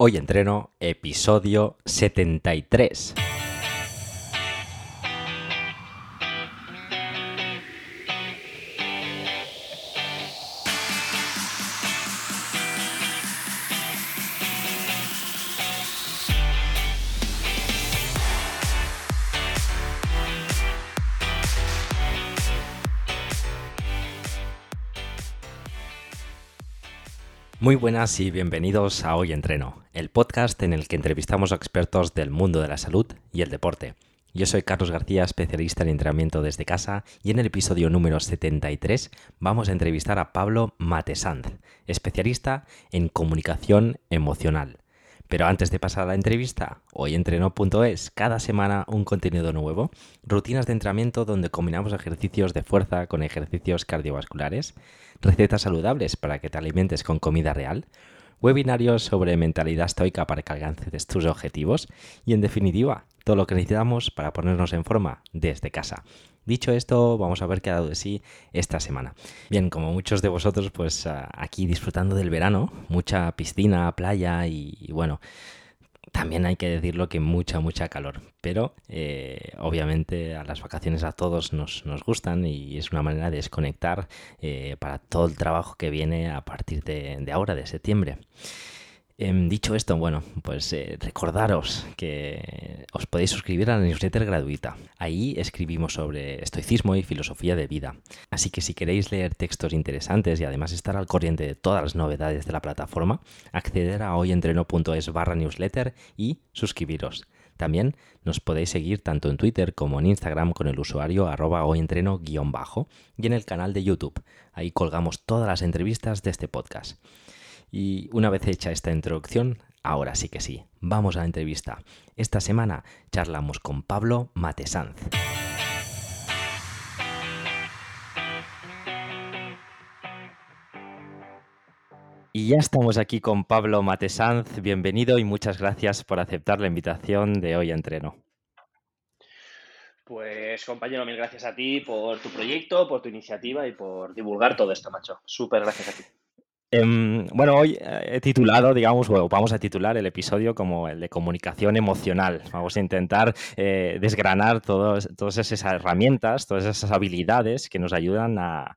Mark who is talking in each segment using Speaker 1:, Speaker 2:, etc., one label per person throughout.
Speaker 1: Hoy entreno episodio 73. Muy buenas y bienvenidos a Hoy Entreno, el podcast en el que entrevistamos a expertos del mundo de la salud y el deporte. Yo soy Carlos García, especialista en entrenamiento desde casa, y en el episodio número 73 vamos a entrevistar a Pablo Matesanz, especialista en comunicación emocional. Pero antes de pasar a la entrevista, hoy entreno.es, cada semana un contenido nuevo, rutinas de entrenamiento donde combinamos ejercicios de fuerza con ejercicios cardiovasculares, recetas saludables para que te alimentes con comida real, webinarios sobre mentalidad estoica para que alcances tus objetivos y en definitiva, todo lo que necesitamos para ponernos en forma desde casa. Dicho esto, vamos a ver qué ha dado de sí esta semana. Bien, como muchos de vosotros, pues ah, aquí disfrutando del verano, mucha piscina, playa y, bueno, también hay que decirlo que mucha, mucha calor. Pero eh, obviamente a las vacaciones a todos nos, gustan y es una manera de desconectar eh, para todo el trabajo que viene a partir de ahora, de septiembre. Em, dicho esto, bueno, pues eh, recordaros que os podéis suscribir a la newsletter gratuita. Ahí escribimos sobre estoicismo y filosofía de vida. Así que si queréis leer textos interesantes y además estar al corriente de todas las novedades de la plataforma, acceder a hoyentreno.es barra newsletter y suscribiros. También nos podéis seguir tanto en Twitter como en Instagram con el usuario arroba hoyentreno-bajo y en el canal de YouTube. Ahí colgamos todas las entrevistas de este podcast. Y una vez hecha esta introducción, ahora sí que sí, vamos a la entrevista. Esta semana charlamos con Pablo Matesanz. Y ya estamos aquí con Pablo Matesanz. Bienvenido y muchas gracias por aceptar la invitación de hoy a Entreno.
Speaker 2: Pues compañero, mil gracias a ti por tu proyecto, por tu iniciativa y por divulgar todo esto, macho. Súper gracias a ti.
Speaker 1: Em, bueno, hoy eh, he titulado, digamos, o vamos a titular el episodio como el de comunicación emocional. Vamos a intentar eh, desgranar todas esas herramientas, todas esas habilidades que nos ayudan a,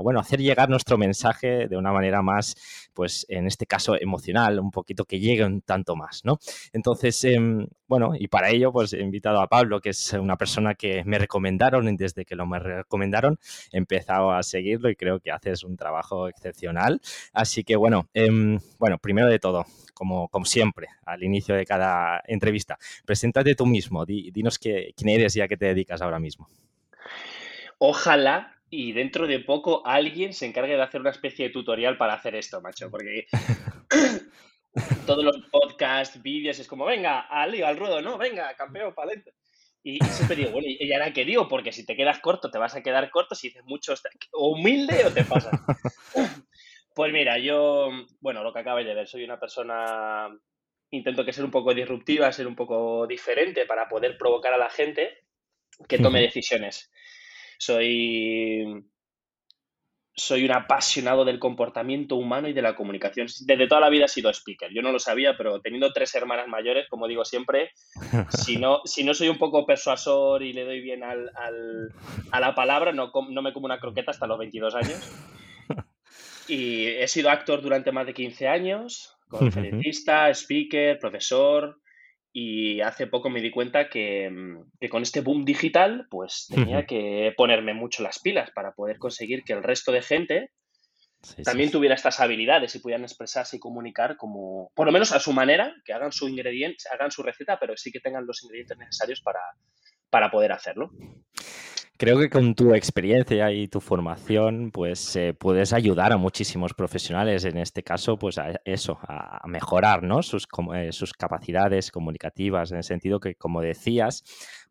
Speaker 1: bueno, hacer llegar nuestro mensaje de una manera más, pues en este caso emocional, un poquito que llegue un tanto más, ¿no? Entonces, em, bueno, y para ello, pues he invitado a Pablo, que es una persona que me recomendaron y desde que lo me recomendaron he empezado a seguirlo y creo que haces un trabajo excepcional. Así que bueno, em, bueno, primero de todo, como, como, siempre, al inicio de cada entrevista, preséntate tú mismo, dinos quién eres y a qué te dedicas ahora mismo.
Speaker 2: Ojalá y dentro de poco alguien se encargue de hacer una especie de tutorial para hacer esto, macho, porque todos los podcasts, vídeos, es como, venga, al lío, al ruedo, no, venga, campeón, para adentro. Y siempre digo, bueno, ¿y ahora qué digo? Porque si te quedas corto, te vas a quedar corto si dices mucho, o humilde o te pasa. Pues mira, yo, bueno, lo que acabáis de ver, soy una persona, intento que ser un poco disruptiva, ser un poco diferente para poder provocar a la gente que tome decisiones. Soy, soy un apasionado del comportamiento humano y de la comunicación. Desde toda la vida he sido speaker. Yo no lo sabía, pero teniendo tres hermanas mayores, como digo siempre, si no, si no soy un poco persuasor y le doy bien al, a la palabra, no, no me como una croqueta hasta los 22 años. Y he sido actor durante más de 15 años, conferencista, speaker, profesor, y hace poco me di cuenta que, mm, con este boom digital, pues tenía que ponerme mucho las pilas para poder conseguir que el resto de gente también tuviera estas habilidades y pudieran expresarse y comunicar como, por lo menos a su manera, que hagan su ingrediente, hagan su receta, pero sí que tengan los ingredientes necesarios para, para poder hacerlo.
Speaker 1: Creo que con tu experiencia y tu formación, pues eh, puedes ayudar a muchísimos profesionales, en este caso, pues a eso, a mejorar ¿no? sus, eh, sus capacidades comunicativas, en el sentido que, como decías,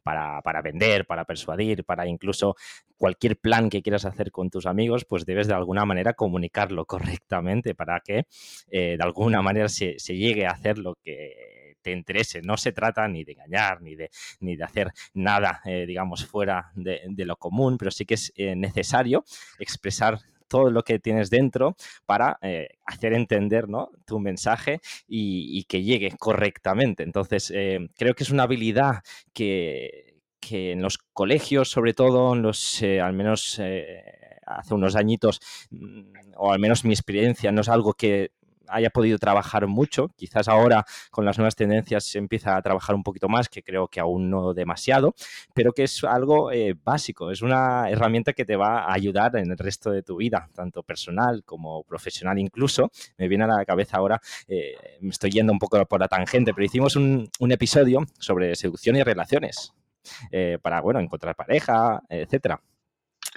Speaker 1: para, para, vender, para persuadir, para incluso cualquier plan que quieras hacer con tus amigos, pues debes de alguna manera comunicarlo correctamente para que eh, de alguna manera se, se llegue a hacer lo que te interese. No se trata ni de engañar, ni de, ni de hacer nada, eh, digamos, fuera de, lo común, pero sí que es eh, necesario expresar todo lo que tienes dentro para eh, hacer entender ¿no? tu mensaje y, que llegue correctamente. Entonces, creo que es una habilidad que, en los colegios, sobre todo, en los, al menos hace unos añitos, mm, o al menos mi experiencia, no es algo que haya podido trabajar mucho. Quizás ahora con las nuevas tendencias se empieza a trabajar un poquito más, que creo que aún no demasiado, pero que es algo eh, básico, es una herramienta que te va a ayudar en el resto de tu vida, tanto personal como profesional incluso. Me viene a la cabeza ahora, eh, me estoy yendo un poco por la tangente, pero hicimos un, episodio sobre seducción y relaciones. Eh, para, bueno, encontrar pareja, etcétera.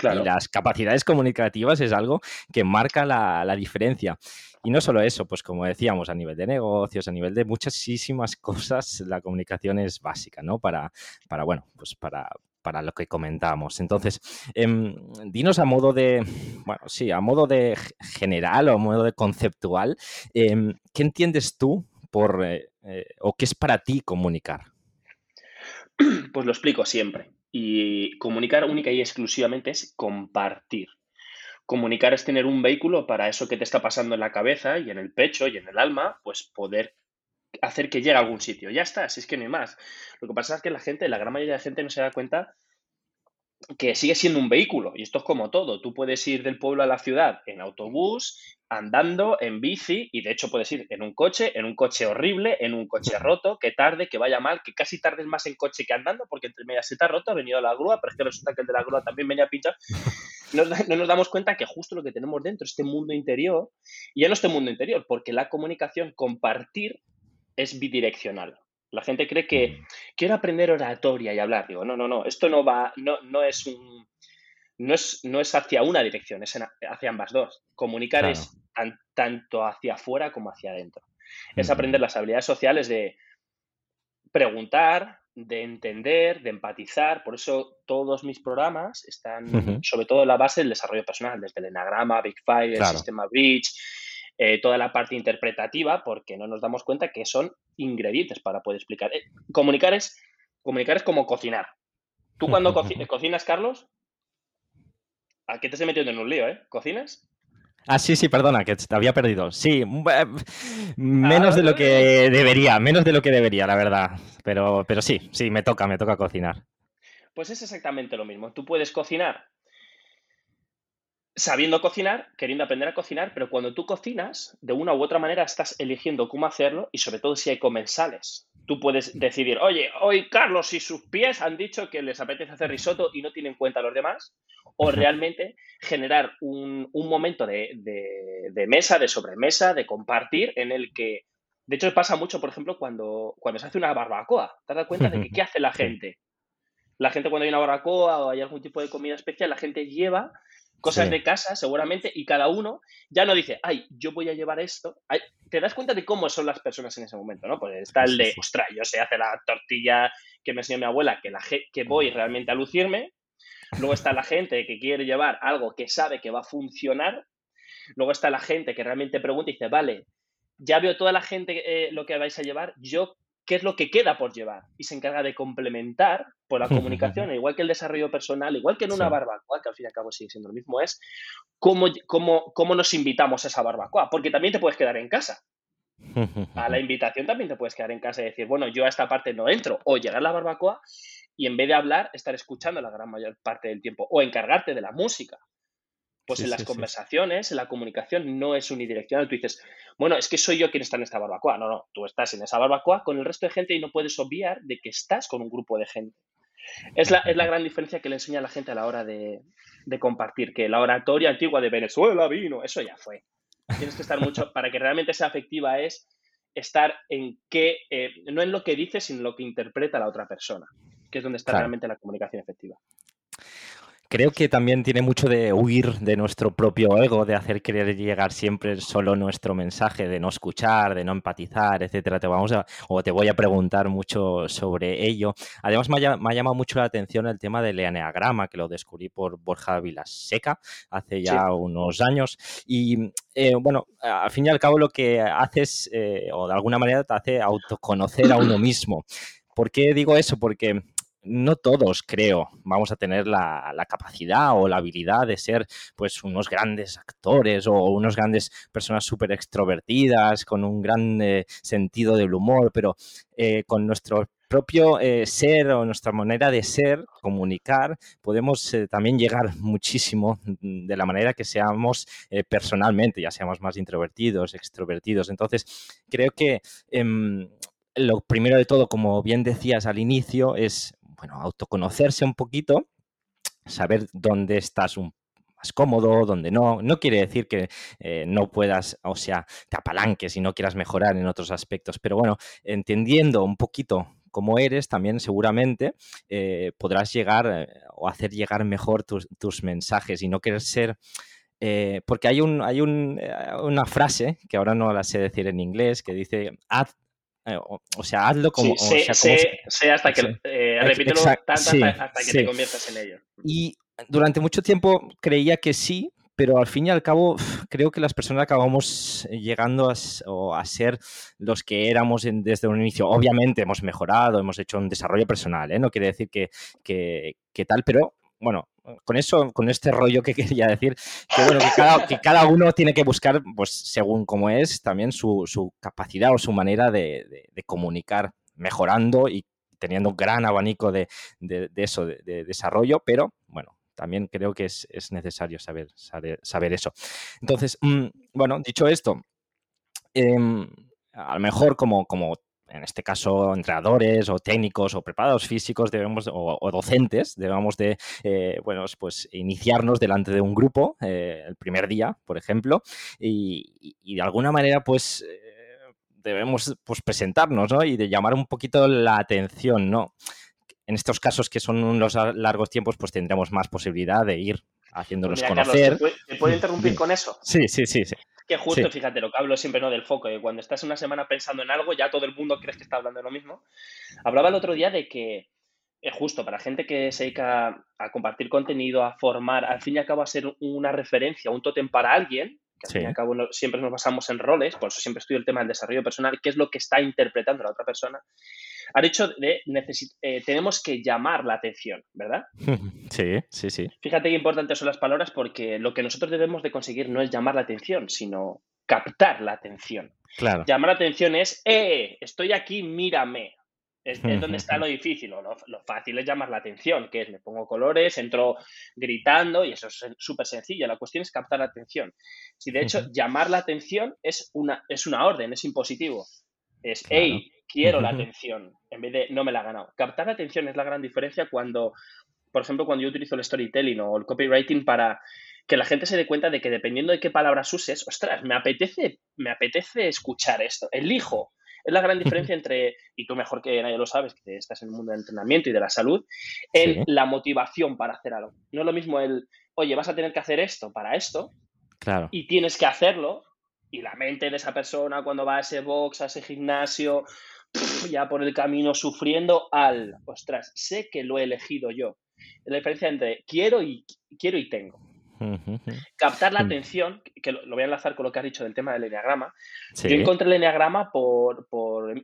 Speaker 1: Y las capacidades comunicativas es algo que marca la, diferencia. Y no solo eso, pues como decíamos, a nivel de negocios, a nivel de muchísimas cosas, la comunicación es básica, ¿no? Para, para bueno, pues para, para lo que comentamos. Entonces, em, dinos a modo de, bueno, sí, a modo de general o a modo de conceptual, em, ¿qué entiendes tú por, eh, eh, o qué es para ti comunicar?
Speaker 2: Pues lo explico siempre. Y comunicar única y exclusivamente es compartir. Comunicar es tener un vehículo para eso que te está pasando en la cabeza y en el pecho y en el alma, pues poder hacer que llegue a algún sitio. Ya está, si es que no hay más. Lo que pasa es que la gente, la gran mayoría de gente no se da cuenta que sigue siendo un vehículo. Y esto es como todo. Tú puedes ir del pueblo a la ciudad en autobús, andando, en bici, y de hecho puedes ir en un coche, en un coche horrible, en un coche roto, que tarde, que vaya mal, que casi tardes más en coche que andando, porque entre medias se ha roto, ha venido la grúa, pero es que resulta que el de la grúa también venía a pinchar. No, no nos damos cuenta que justo lo que tenemos dentro, este mundo interior, y ya no este mundo interior, porque la comunicación, compartir, es bidireccional. La gente cree que quiero aprender oratoria y hablar. Digo, no, no, no, esto no va, no, no es un, no es, no es hacia una dirección, es hacia ambas dos. Comunicar es tanto hacia afuera como hacia adentro. Es aprender las habilidades sociales de preguntar, de entender, de empatizar. Por eso todos mis programas están sobre todo en la base del desarrollo personal, desde el enagrama, Big Five, el sistema Bridge, eh, toda la parte interpretativa, porque no nos damos cuenta que son ingredientes para poder explicar. Eh, comunicar, es, comunicar es como cocinar. ¿Tú cuando cocinas, Carlos? ¿A qué te estoy metiendo en un lío, eh? ¿Cocinas?
Speaker 1: Ah, sí, sí, perdona, que te había perdido. Sí, menos de lo que debería, menos de lo que debería, la verdad. Pero, pero sí, sí, me toca, me toca cocinar.
Speaker 2: Pues es exactamente lo mismo. Tú puedes cocinar sabiendo cocinar, queriendo aprender a cocinar, pero cuando tú cocinas, de una u otra manera estás eligiendo cómo hacerlo y sobre todo si hay comensales. Tú puedes decidir, oye, hoy Carlos y sus pies han dicho que les apetece hacer risotto y no tienen en cuenta a los demás, o realmente generar un, momento de, mesa, de sobremesa, de compartir, en el que, de hecho, pasa mucho, por ejemplo, cuando, cuando se hace una barbacoa. ¿Te das cuenta de que qué hace la gente? La gente cuando hay una barbacoa o hay algún tipo de comida especial, la gente lleva cosas de casa, seguramente, y cada uno ya no dice, ay, yo voy a llevar esto. te das cuenta de cómo son las personas en ese momento, ¿no? Pues está el de, ostras, yo sé hacer la tortilla que me enseñó mi abuela, que, la, que voy realmente a lucirme. Luego está la gente que quiere llevar algo que sabe que va a funcionar. Luego está la gente que realmente pregunta y dice, vale, ya veo toda la gente eh, lo que vais a llevar, yo qué es lo que queda por llevar y se encarga de complementar por la comunicación, igual que el desarrollo personal, igual que en una barbacoa, que al fin y al cabo sigue siendo lo mismo, es cómo, cómo, cómo nos invitamos a esa barbacoa, porque también te puedes quedar en casa. A la invitación también te puedes quedar en casa y decir, bueno, yo a esta parte no entro, o llegar a la barbacoa y en vez de hablar, estar escuchando la gran mayor parte del tiempo, o encargarte de la música, pues en las conversaciones, en la comunicación, no es unidireccional. Tú dices, bueno, es que soy yo quien está en esta barbacoa. No, no, tú estás en esa barbacoa con el resto de gente y no puedes obviar de que estás con un grupo de gente. Es la, es la gran diferencia que le enseña a la gente a la hora de, compartir, que la oratoria antigua de Venezuela vino, eso ya fue. Tienes que estar mucho, para que realmente sea afectiva es estar en qué, eh, no en lo que dice, sino en lo que interpreta la otra persona, que es donde está realmente la comunicación efectiva.
Speaker 1: Creo que también tiene mucho de huir de nuestro propio ego, de hacer querer llegar siempre solo nuestro mensaje, de no escuchar, de no empatizar, etcétera. Te vamos a, o te voy a preguntar mucho sobre ello. Además, me ha, llamado mucho la atención el tema del eneagrama, que lo descubrí por Borja Vilaseca hace ya unos años. Y eh, bueno, al fin y al cabo lo que haces, eh, o de alguna manera te hace autoconocer a uno mismo. ¿Por qué digo eso? Porque no todos, creo, vamos a tener la, capacidad o la habilidad de ser pues unos grandes actores o unos grandes personas súper extrovertidas, con un gran eh, sentido del humor, pero eh, con nuestro propio eh, ser o nuestra manera de ser, comunicar, podemos también llegar muchísimo de la manera que seamos personalmente, ya seamos más introvertidos, extrovertidos. Entonces, creo que em, lo primero de todo, como bien decías al inicio, es bueno, autoconocerse un poquito, saber dónde estás más cómodo, dónde no. No quiere decir que eh, no puedas, o sea, te apalanques y no quieras mejorar en otros aspectos, pero bueno, entendiendo un poquito cómo eres, también seguramente eh, podrás llegar eh, o hacer llegar mejor tus, mensajes y no querer ser... porque hay, un, hay una frase que ahora no la sé decir en inglés que dice eh, o, sea, hazlo como.
Speaker 2: Sí, sé, hasta que. Eh, repítelo tanto hasta, que te conviertas en ello.
Speaker 1: Y durante mucho tiempo creía que sí, pero al fin y al cabo creo que las personas acabamos llegando a, a ser los que éramos desde un inicio. Obviamente hemos mejorado, hemos hecho un desarrollo personal, ¿eh? no quiere decir que, que, que tal, pero bueno, con eso, con este rollo que quería decir, que bueno, que cada, uno tiene que buscar, pues según cómo es, también su, capacidad o su manera de, comunicar, mejorando y teniendo un gran abanico de, eso, de, desarrollo, pero bueno, también creo que es, necesario saber, saber, eso. Entonces, mm, bueno, dicho esto, em, a lo mejor como, como en este caso entrenadores o técnicos o preparados físicos debemos o, docentes debemos de eh, bueno pues iniciarnos delante de un grupo eh, el primer día por ejemplo y, de alguna manera pues eh, debemos pues presentarnos ¿no? y de llamar un poquito la atención no en estos casos que son unos largos tiempos pues tendremos más posibilidad de ir haciéndonos conocer
Speaker 2: ¿te, puedo, interrumpir con eso?
Speaker 1: sí sí sí, sí.
Speaker 2: Que justo, fíjate, lo que hablo siempre no del foco, que cuando estás una semana pensando en algo, ya todo el mundo crees que está hablando de lo mismo. Hablaba el otro día de que, es justo, para gente que se dedica a compartir contenido, a formar, al fin y al cabo a ser una referencia, un tótem para alguien, que al fin y al cabo siempre nos basamos en roles, por eso siempre estudio el tema del desarrollo personal, qué es lo que está interpretando la otra persona, ha dicho de eh, tenemos que llamar la atención, ¿verdad?
Speaker 1: Sí, sí, sí.
Speaker 2: Fíjate qué importantes son las palabras porque lo que nosotros debemos de conseguir no es llamar la atención, sino captar la atención.
Speaker 1: Claro.
Speaker 2: Llamar la atención es, ¡eh! Estoy aquí, mírame. Es, donde está lo difícil, o lo, fácil es llamar la atención, que es me pongo colores, entro gritando y eso es súper sencillo. La cuestión es captar la atención. Si de hecho llamar la atención es una, es una orden, es impositivo. Es, hey, quiero la atención, en vez de no me la ha ganado. Captar la atención es la gran diferencia cuando, por ejemplo, cuando yo utilizo el storytelling o el copywriting para que la gente se dé cuenta de que dependiendo de qué palabras uses, ostras, me apetece, me apetece escuchar esto, elijo. Es la gran diferencia entre, y tú mejor que nadie lo sabes, que estás en el mundo del entrenamiento y de la salud, en la motivación para hacer algo. No es lo mismo el, oye, vas a tener que hacer esto para esto,
Speaker 1: claro.
Speaker 2: y tienes que hacerlo, y la mente de esa persona cuando va a ese box, a ese gimnasio, ya por el camino sufriendo al, ostras, sé que lo he elegido yo. La diferencia entre quiero y quiero y tengo. Captar la mm. atención, que lo, voy a enlazar con lo que has dicho del tema del enneagrama. Yo encontré el enneagrama por,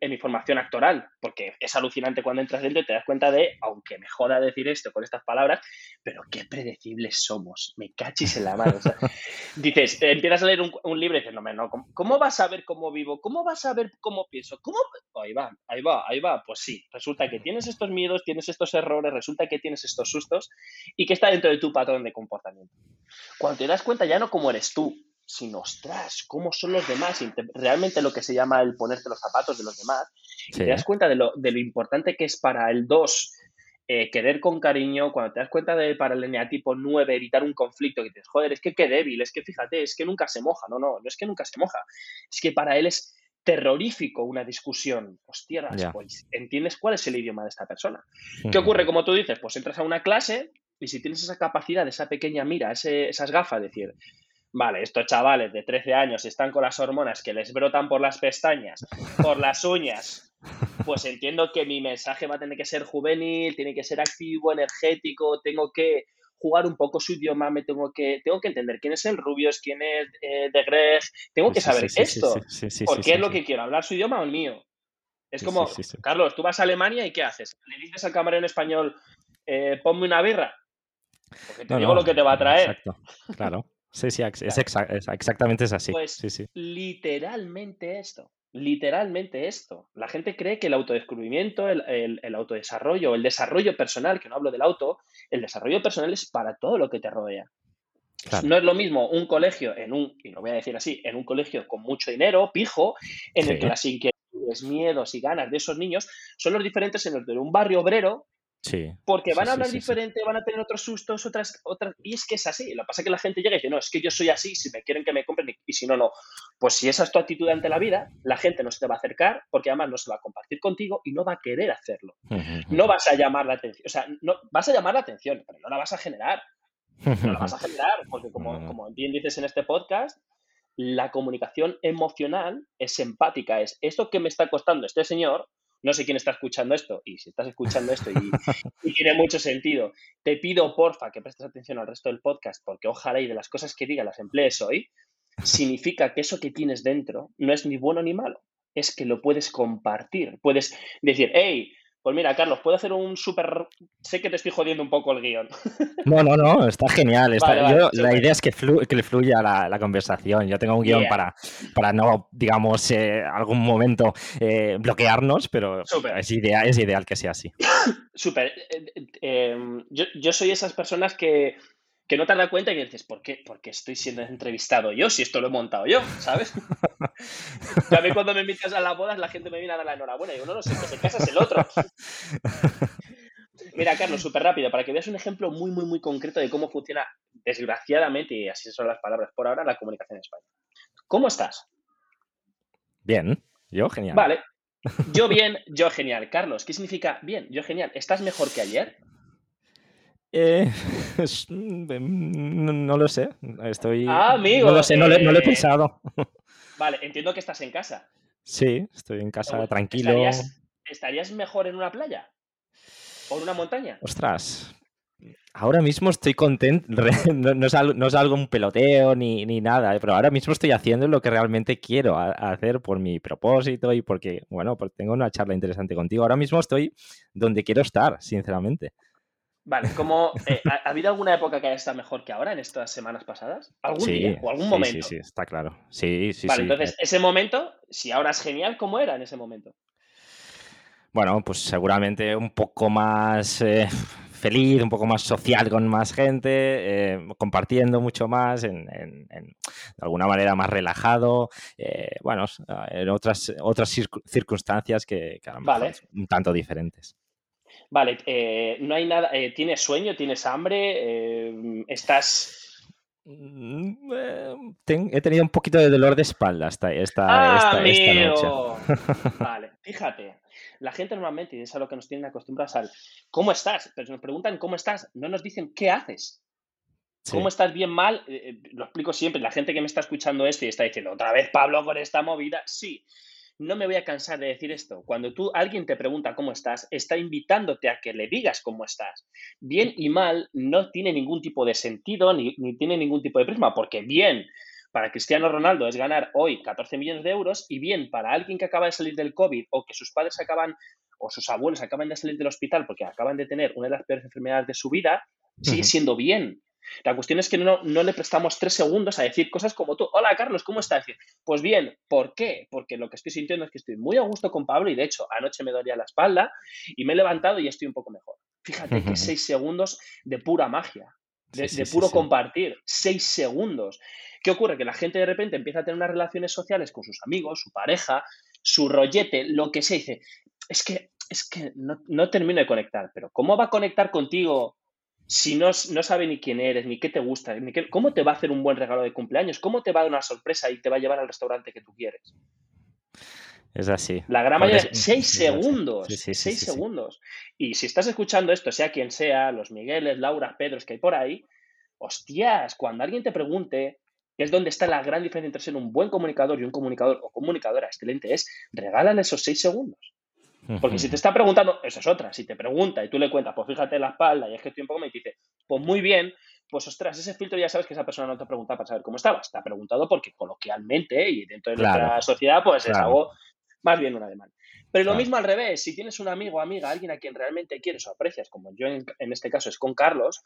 Speaker 2: en mi formación actoral, porque es alucinante cuando entras dentro y te das cuenta de, aunque me joda decir esto con estas palabras, pero qué predecibles somos. Me cachis en la mano. dices, empiezas a leer un, libro y dices, no, no, ¿cómo, vas a ver cómo vivo? ¿Cómo vas a ver cómo pienso? ¿Cómo? Ahí va, ahí va, ahí va. Pues sí, resulta que tienes estos miedos, tienes estos errores, resulta que tienes estos sustos y que está dentro de tu patrón de comportamiento. Cuando te das cuenta ya no cómo eres tú, sino, ostras, cómo son los demás, realmente lo que se llama el ponerte los zapatos de los demás, y te das cuenta de lo, de lo importante que es para el 2 eh, querer con cariño, cuando te das cuenta de para el eneatipo 9 evitar un conflicto, que dices, joder, es que qué débil, es que fíjate, es que nunca se moja, no, no, no es que nunca se moja, es que para él es terrorífico una discusión. Hostia, pues entiendes cuál es el idioma de esta persona. ¿Qué ocurre? Como tú dices, pues entras a una clase y si tienes esa capacidad, esa pequeña mira, esas gafas, decir, vale, estos chavales de 13 años están con las hormonas que les brotan por las pestañas, por las uñas, pues entiendo que mi mensaje va a tener que ser juvenil, tiene que ser activo, energético, tengo que jugar un poco su idioma, me tengo que, tengo que entender quién es el Rubios, quién es eh, de Greg, tengo que saber esto, porque es lo que quiero, hablar su idioma o el mío. Es como, Carlos, tú vas a Alemania y ¿qué haces? ¿Le dices al camarero en español, eh, ponme una birra? Porque te digo lo que te va a traer.
Speaker 1: Exacto, claro. Sí, sí, es, exactamente es así.
Speaker 2: Pues
Speaker 1: sí, sí.
Speaker 2: literalmente esto. Literalmente esto. La gente cree que el autodescubrimiento, el, el, autodesarrollo, el desarrollo personal, que no hablo del auto, el desarrollo personal es para todo lo que te rodea. No es lo mismo un colegio en un, y lo voy a decir así, en un colegio con mucho dinero, pijo, en el que las inquietudes, miedos y ganas de esos niños son los diferentes en los de un barrio obrero
Speaker 1: Sí.
Speaker 2: Porque van a hablar diferente, van a tener otros sustos, otras, otras. Y es que es así. Lo que pasa es que la gente llega y dice, no, es que yo soy así, si me quieren que me compren y si no, no. Pues si esa es tu actitud ante la vida, la gente no se te va a acercar porque además no se va a compartir contigo y no va a querer hacerlo. No vas a llamar la atención. O sea, no, vas a llamar la atención, pero no la vas a generar. No la vas a generar, porque como, como bien dices en este podcast, la comunicación emocional es empática. Es esto que me está costando este señor no sé quién está escuchando esto, y si estás escuchando esto y, tiene mucho sentido, te pido porfa que prestes atención al resto del podcast, porque ojalá y de las cosas que diga las emplees hoy, significa que eso que tienes dentro no es ni bueno ni malo, es que lo puedes compartir, puedes decir, hey, pues mira, Carlos, puedo hacer un súper... Sé que te estoy jodiendo un poco el guion.
Speaker 1: No, no, no, está genial. la idea es que, que le fluya la, conversación. Yo tengo un guion para, para no, digamos, eh, algún momento eh, bloquearnos, pero es, idea, es ideal que sea así.
Speaker 2: Súper. Eh, yo, yo soy esas personas que que no te das cuenta y que dices, ¿por qué? Porque estoy siendo entrevistado yo, si esto lo he montado yo, ¿sabes? a mí cuando me invitas a las bodas la gente me viene a dar la enhorabuena y yo, no, no sé, que se casa es el otro. Mira, Carlos, súper rápido, para que veas un ejemplo muy, muy, muy concreto de cómo funciona, desgraciadamente, y así son las palabras por ahora, la comunicación en España. ¿Cómo estás?
Speaker 1: Bien, yo genial.
Speaker 2: Vale, yo bien, yo genial. Carlos, ¿qué significa bien? Yo genial. ¿Estás mejor que ayer?
Speaker 1: Eh, mm, no, lo sé. Estoy.
Speaker 2: Ah, amigo.
Speaker 1: No lo sé, no, lo he pensado.
Speaker 2: Vale, entiendo que estás en casa.
Speaker 1: Sí, estoy en casa tranquilo.
Speaker 2: ¿Estarías, mejor en una playa? ¿O en una montaña?
Speaker 1: Ostras. Ahora mismo estoy contento. No, es algo, un peloteo ni, ni, nada, pero ahora mismo estoy haciendo lo que realmente quiero hacer por mi propósito y porque, bueno, pues tengo una charla interesante contigo. Ahora mismo estoy donde quiero estar, sinceramente.
Speaker 2: Vale, como, eh, ¿ha, habido alguna época que haya estado mejor que ahora en estas semanas pasadas? ¿Algún día o algún momento?
Speaker 1: Sí, sí, está claro. Sí, sí,
Speaker 2: vale, entonces, ese momento, si ahora es genial, ¿cómo era en ese momento?
Speaker 1: Bueno, pues seguramente un poco más eh, feliz, un poco más social con más gente, eh, compartiendo mucho más, en, de alguna manera más relajado, bueno, en otras, otras circunstancias que, que a lo mejor un tanto diferentes.
Speaker 2: Vale, eh, no hay nada. Eh, ¿Tienes sueño? ¿Tienes hambre? Eh, ¿Estás.?
Speaker 1: Mm, he tenido un poquito de dolor de espalda esta, esta, noche.
Speaker 2: Vale, fíjate. La gente normalmente, y es a lo que nos tienen acostumbrados al ¿cómo estás? Pero si nos preguntan cómo estás, no nos dicen qué haces. ¿Cómo estás bien mal? lo explico siempre. La gente que me está escuchando esto y está diciendo, otra vez Pablo con esta movida. Sí, no me voy a cansar de decir esto. Cuando tú alguien te pregunta cómo estás, está invitándote a que le digas cómo estás. Bien y mal no tiene ningún tipo de sentido ni, tiene ningún tipo de prisma, porque bien para Cristiano Ronaldo es ganar hoy 14 millones de euros y bien para alguien que acaba de salir del COVID o que sus padres acaban o sus abuelos acaban de salir del hospital porque acaban de tener una de las peores enfermedades de su vida, sigue siendo bien. La cuestión es que no, le prestamos tres segundos a decir cosas como tú. Hola, Carlos, ¿cómo estás? Pues bien, ¿por qué? Porque lo que estoy sintiendo es que estoy muy a gusto con Pablo y de hecho anoche me dolía la espalda y me he levantado y estoy un poco mejor. Fíjate que seis segundos de pura magia, de, puro compartir. Seis segundos. ¿Qué ocurre? Que la gente de repente empieza a tener unas relaciones sociales con sus amigos, su pareja, su rollete, lo que se dice. Es que, es que no, no termino de conectar, pero ¿cómo va a conectar contigo si no, no, sabe ni quién eres, ni qué te gusta, ni qué, cómo te va a hacer un buen regalo de cumpleaños, cómo te va a dar una sorpresa y te va a llevar al restaurante que tú quieres.
Speaker 1: Es así.
Speaker 2: La gran mayoría, seis segundos. seis segundos. Y si estás escuchando esto, sea quien sea, los Migueles, Laura, Pedros que hay por ahí, hostias, cuando alguien te pregunte qué es donde está la gran diferencia entre ser un buen comunicador y un comunicador o comunicadora excelente, es regálale esos seis segundos. Porque si te está preguntando, eso es otra. Si te pregunta y tú le cuentas, pues fíjate en la espalda y es que estoy un poco, me dice, pues muy bien, pues ostras, ese filtro ya sabes que esa persona no te pregunta para saber cómo estabas. Te ha preguntado porque coloquialmente y dentro de nuestra sociedad, pues es algo más bien un ademán. Pero lo mismo al revés, si tienes un amigo, amiga, alguien a quien realmente quieres o aprecias, como yo en, este caso es con Carlos,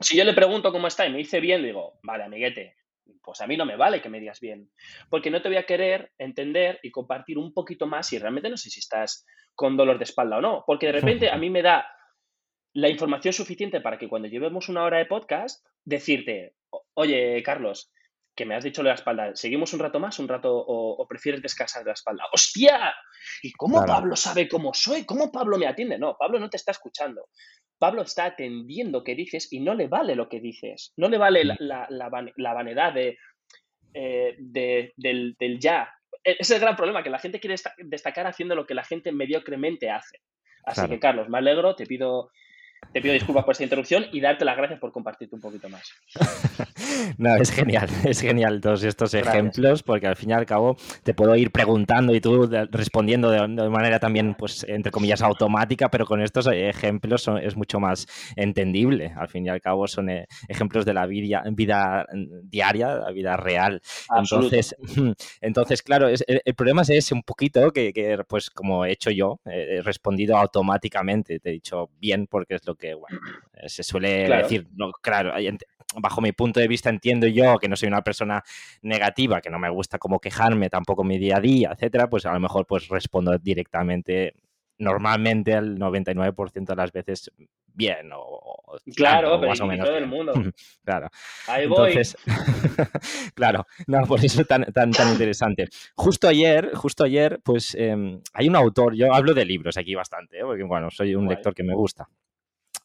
Speaker 2: si yo le pregunto cómo está y me dice bien, digo, vale, amiguete, pues a mí no me vale que me digas bien, porque no te voy a querer entender y compartir un poquito más y realmente no sé si estás con dolor de espalda o no, porque de repente a mí me da la información suficiente para que cuando llevemos una hora de podcast, decirte, oye, Carlos, que me has dicho de la espalda, ¿seguimos un rato más, un rato o, prefieres descansar de la espalda? ¡Hostia! ¿Y cómo Pablo sabe cómo soy? ¿Cómo Pablo me atiende? No, Pablo no te está escuchando. Pablo está atendiendo que dices y no le vale lo que dices. No le vale la, la, vanidad de, eh, del, del, ya. E, ese es el gran problema, que la gente quiere destacar haciendo lo que la gente mediocremente hace. Así que, Carlos, me alegro, te pido te pido disculpas por esta interrupción y darte las gracias por compartirte un poquito más.
Speaker 1: no, es genial, es genial todos estos ejemplos porque al fin y al cabo te puedo ir preguntando y tú respondiendo de, manera también, pues, entre comillas, automática, pero con estos ejemplos es mucho más entendible. Al fin y al cabo son eh, ejemplos de la vida, vida diaria, la vida real. Entonces, entonces, claro, el, problema es ese un poquito que, pues, como he hecho yo, he respondido automáticamente, te he dicho bien porque es lo que bueno, eh, se suele decir. No, claro, bajo mi punto de vista entiendo yo que no soy una persona negativa, que no me gusta como quejarme tampoco mi día a día, etcétera, pues a lo mejor pues respondo directamente normalmente al 99% de las veces bien o,
Speaker 2: claro, pero más o menos todo el mundo.
Speaker 1: claro.
Speaker 2: Ahí voy.
Speaker 1: claro, no, por eso tan, tan, tan interesante. Justo ayer, justo ayer, pues em, hay un autor, yo hablo de libros aquí bastante, ¿eh? porque bueno, soy un lector que me gusta.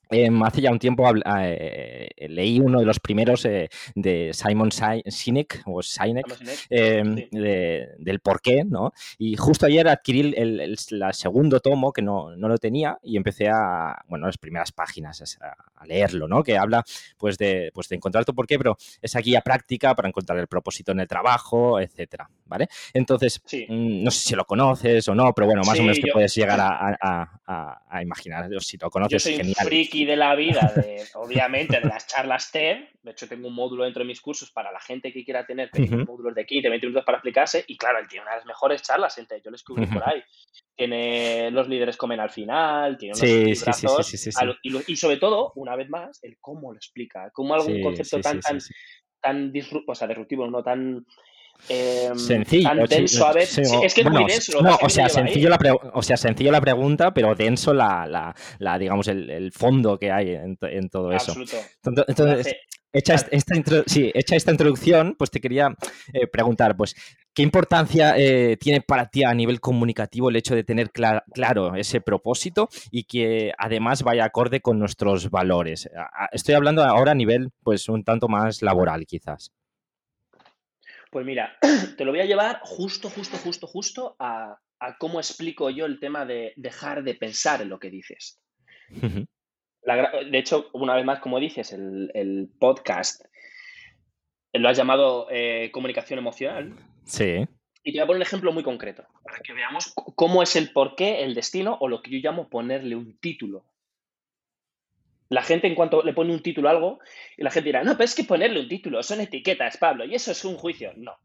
Speaker 1: Em, hace ya un tiempo eh, leí uno de los primeros eh, de Simon Sinek, o Sinek, del porqué, ¿no? Y justo ayer adquirí el, segundo tomo, que no, lo tenía, y empecé a, bueno, las primeras páginas a, leerlo, ¿no? Que habla, pues, de, pues, de encontrar tu porqué, pero esa guía práctica para encontrar el propósito en el trabajo, etcétera, ¿vale? Entonces, mm, no sé si lo conoces o no, pero bueno, más o menos te puedes llegar a, imaginar. Si lo conoces,
Speaker 2: yo soy genial de la vida, de, obviamente, de las charlas TED. De hecho, tengo un módulo dentro de mis cursos para la gente que quiera tener módulos de 15, 20 minutos para explicarse. Y claro, él tiene una de las mejores charlas en TED. Yo lo descubrí por ahí. Tiene Los líderes comen al final, tiene unos sí, sí, y, y, sobre todo, una vez más, el cómo lo explica. Cómo algún concepto tan, tan, tan disruptivo, o sea, disruptivo, no tan
Speaker 1: Em, sencillo.
Speaker 2: denso a ver. es que es muy denso. No,
Speaker 1: o, sea, sencillo la o sea, sencillo la pregunta, pero denso la, la, digamos, el, fondo que hay en, en todo eso. Entonces, hecha, esta, sí, hecha esta introducción, pues te quería eh, preguntar, pues, ¿qué importancia eh, tiene para ti a nivel comunicativo el hecho de tener claro ese propósito y que además vaya acorde con nuestros valores? Estoy hablando ahora a nivel, pues, un tanto más laboral, quizás.
Speaker 2: Pues mira, te lo voy a llevar justo, justo, justo, justo a, cómo explico yo el tema de dejar de pensar en lo que dices. de hecho, una vez más, como dices, el, podcast lo has llamado eh, comunicación emocional.
Speaker 1: Sí.
Speaker 2: Y te voy a poner un ejemplo muy concreto para que veamos cómo es el porqué, el destino o lo que yo llamo ponerle un título la gente en cuanto le pone un título a algo, y la gente dirá, no, pero es que ponerle un título, son etiquetas, Pablo, y eso es un juicio. No,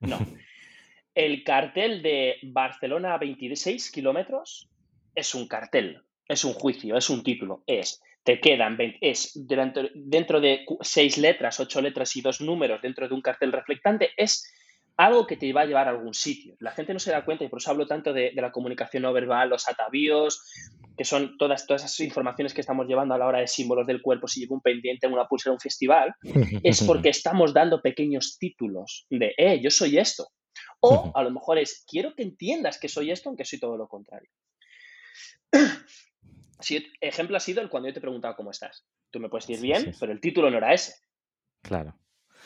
Speaker 2: no. El cartel de Barcelona a 26 kilómetros es un cartel, es un juicio, es un título, es, te quedan, es dentro, dentro de seis letras, ocho letras y dos números dentro de un cartel reflectante, es algo que te va a llevar a algún sitio. La gente no se da cuenta, y por eso hablo tanto de, de la comunicación no verbal, los atavíos, que son todas, todas esas informaciones que estamos llevando a la hora de símbolos del cuerpo, si llevo un pendiente, una pulsera, un festival, es porque estamos dando pequeños títulos de, eh, yo soy esto. O a lo mejor es, quiero que entiendas que soy esto, aunque soy todo lo contrario. Si, ejemplo ha sido el cuando yo te preguntaba cómo estás. Tú me puedes decir bien, pero el título no era ese.
Speaker 1: Claro.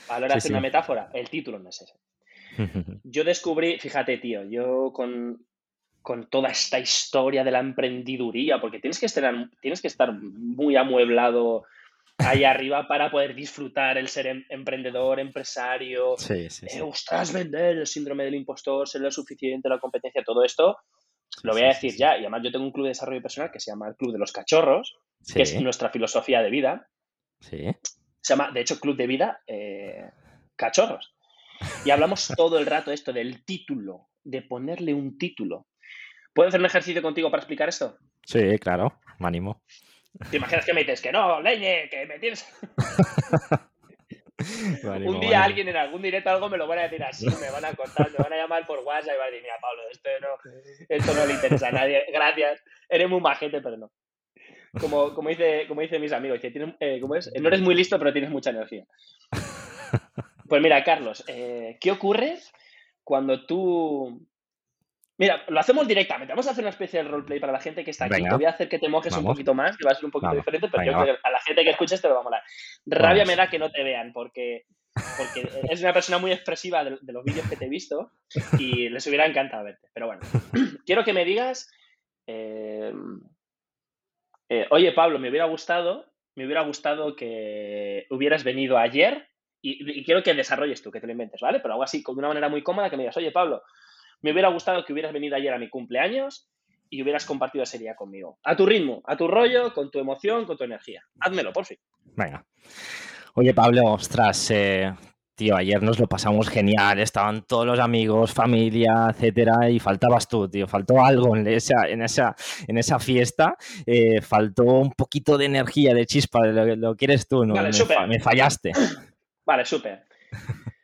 Speaker 2: A la hora de hacer una metáfora, el título no es ese. Yo descubrí, fíjate, tío, yo con, con toda esta historia de la emprendiduría, porque tienes que estar, tienes que estar muy amueblado ahí arriba para poder disfrutar el ser em, emprendedor, empresario,
Speaker 1: sí, sí,
Speaker 2: eh, ostras, vender, el síndrome del impostor, ser lo suficiente, la competencia, todo esto, lo voy a decir ya. Y además yo tengo un club de desarrollo personal que se llama el Club de los Cachorros, que es nuestra filosofía de vida.
Speaker 1: Sí.
Speaker 2: Se llama, de hecho, Club de Vida eh, Cachorros. Y hablamos todo el rato esto del título, de ponerle un título. ¿Puedo hacer un ejercicio contigo para explicar esto?
Speaker 1: Sí, claro, me animo.
Speaker 2: ¿Te imaginas que me dices que no, leñe, que me tienes... un día alguien en algún directo algo me lo van a decir así, me van a contar, me van a llamar por WhatsApp y van a decir, mira, Pablo, esto no, esto no le interesa a nadie, gracias, eres muy majete, pero no. Como, como, dice, como dice mis amigos, que eh, es? no eres muy listo, pero tienes mucha energía. Pues mira, Carlos, eh, ¿qué ocurre cuando tú Mira, lo hacemos directamente. Vamos a hacer una especie de roleplay para la gente que está aquí. Te voy a hacer que te mojes un poquito más, que va a ser un poquito diferente, pero yo creo que a la gente que escuches te lo va a molar. Rabia me da que no te vean, porque, porque es una persona muy expresiva de, los vídeos que te he visto y les hubiera encantado verte. Pero bueno, quiero que me digas, eh, eh, oye Pablo, me hubiera gustado, me hubiera gustado que hubieras venido ayer y, y, quiero que desarrolles tú, que te lo inventes, ¿vale? Pero algo así, con una manera muy cómoda, que me digas, oye Pablo, me hubiera gustado que hubieras venido ayer a mi cumpleaños y hubieras compartido ese día conmigo. A tu ritmo, a tu rollo, con tu emoción, con tu energía. Házmelo, por fin.
Speaker 1: Venga. Oye, Pablo, ostras, eh, tío, ayer nos lo pasamos genial, estaban todos los amigos, familia, etcétera, y faltabas tú, tío, faltó algo en esa, en esa, en esa fiesta, eh, faltó un poquito de energía, de chispa, lo, lo que eres tú, ¿no?
Speaker 2: Vale,
Speaker 1: me, me fallaste.
Speaker 2: Vale, súper.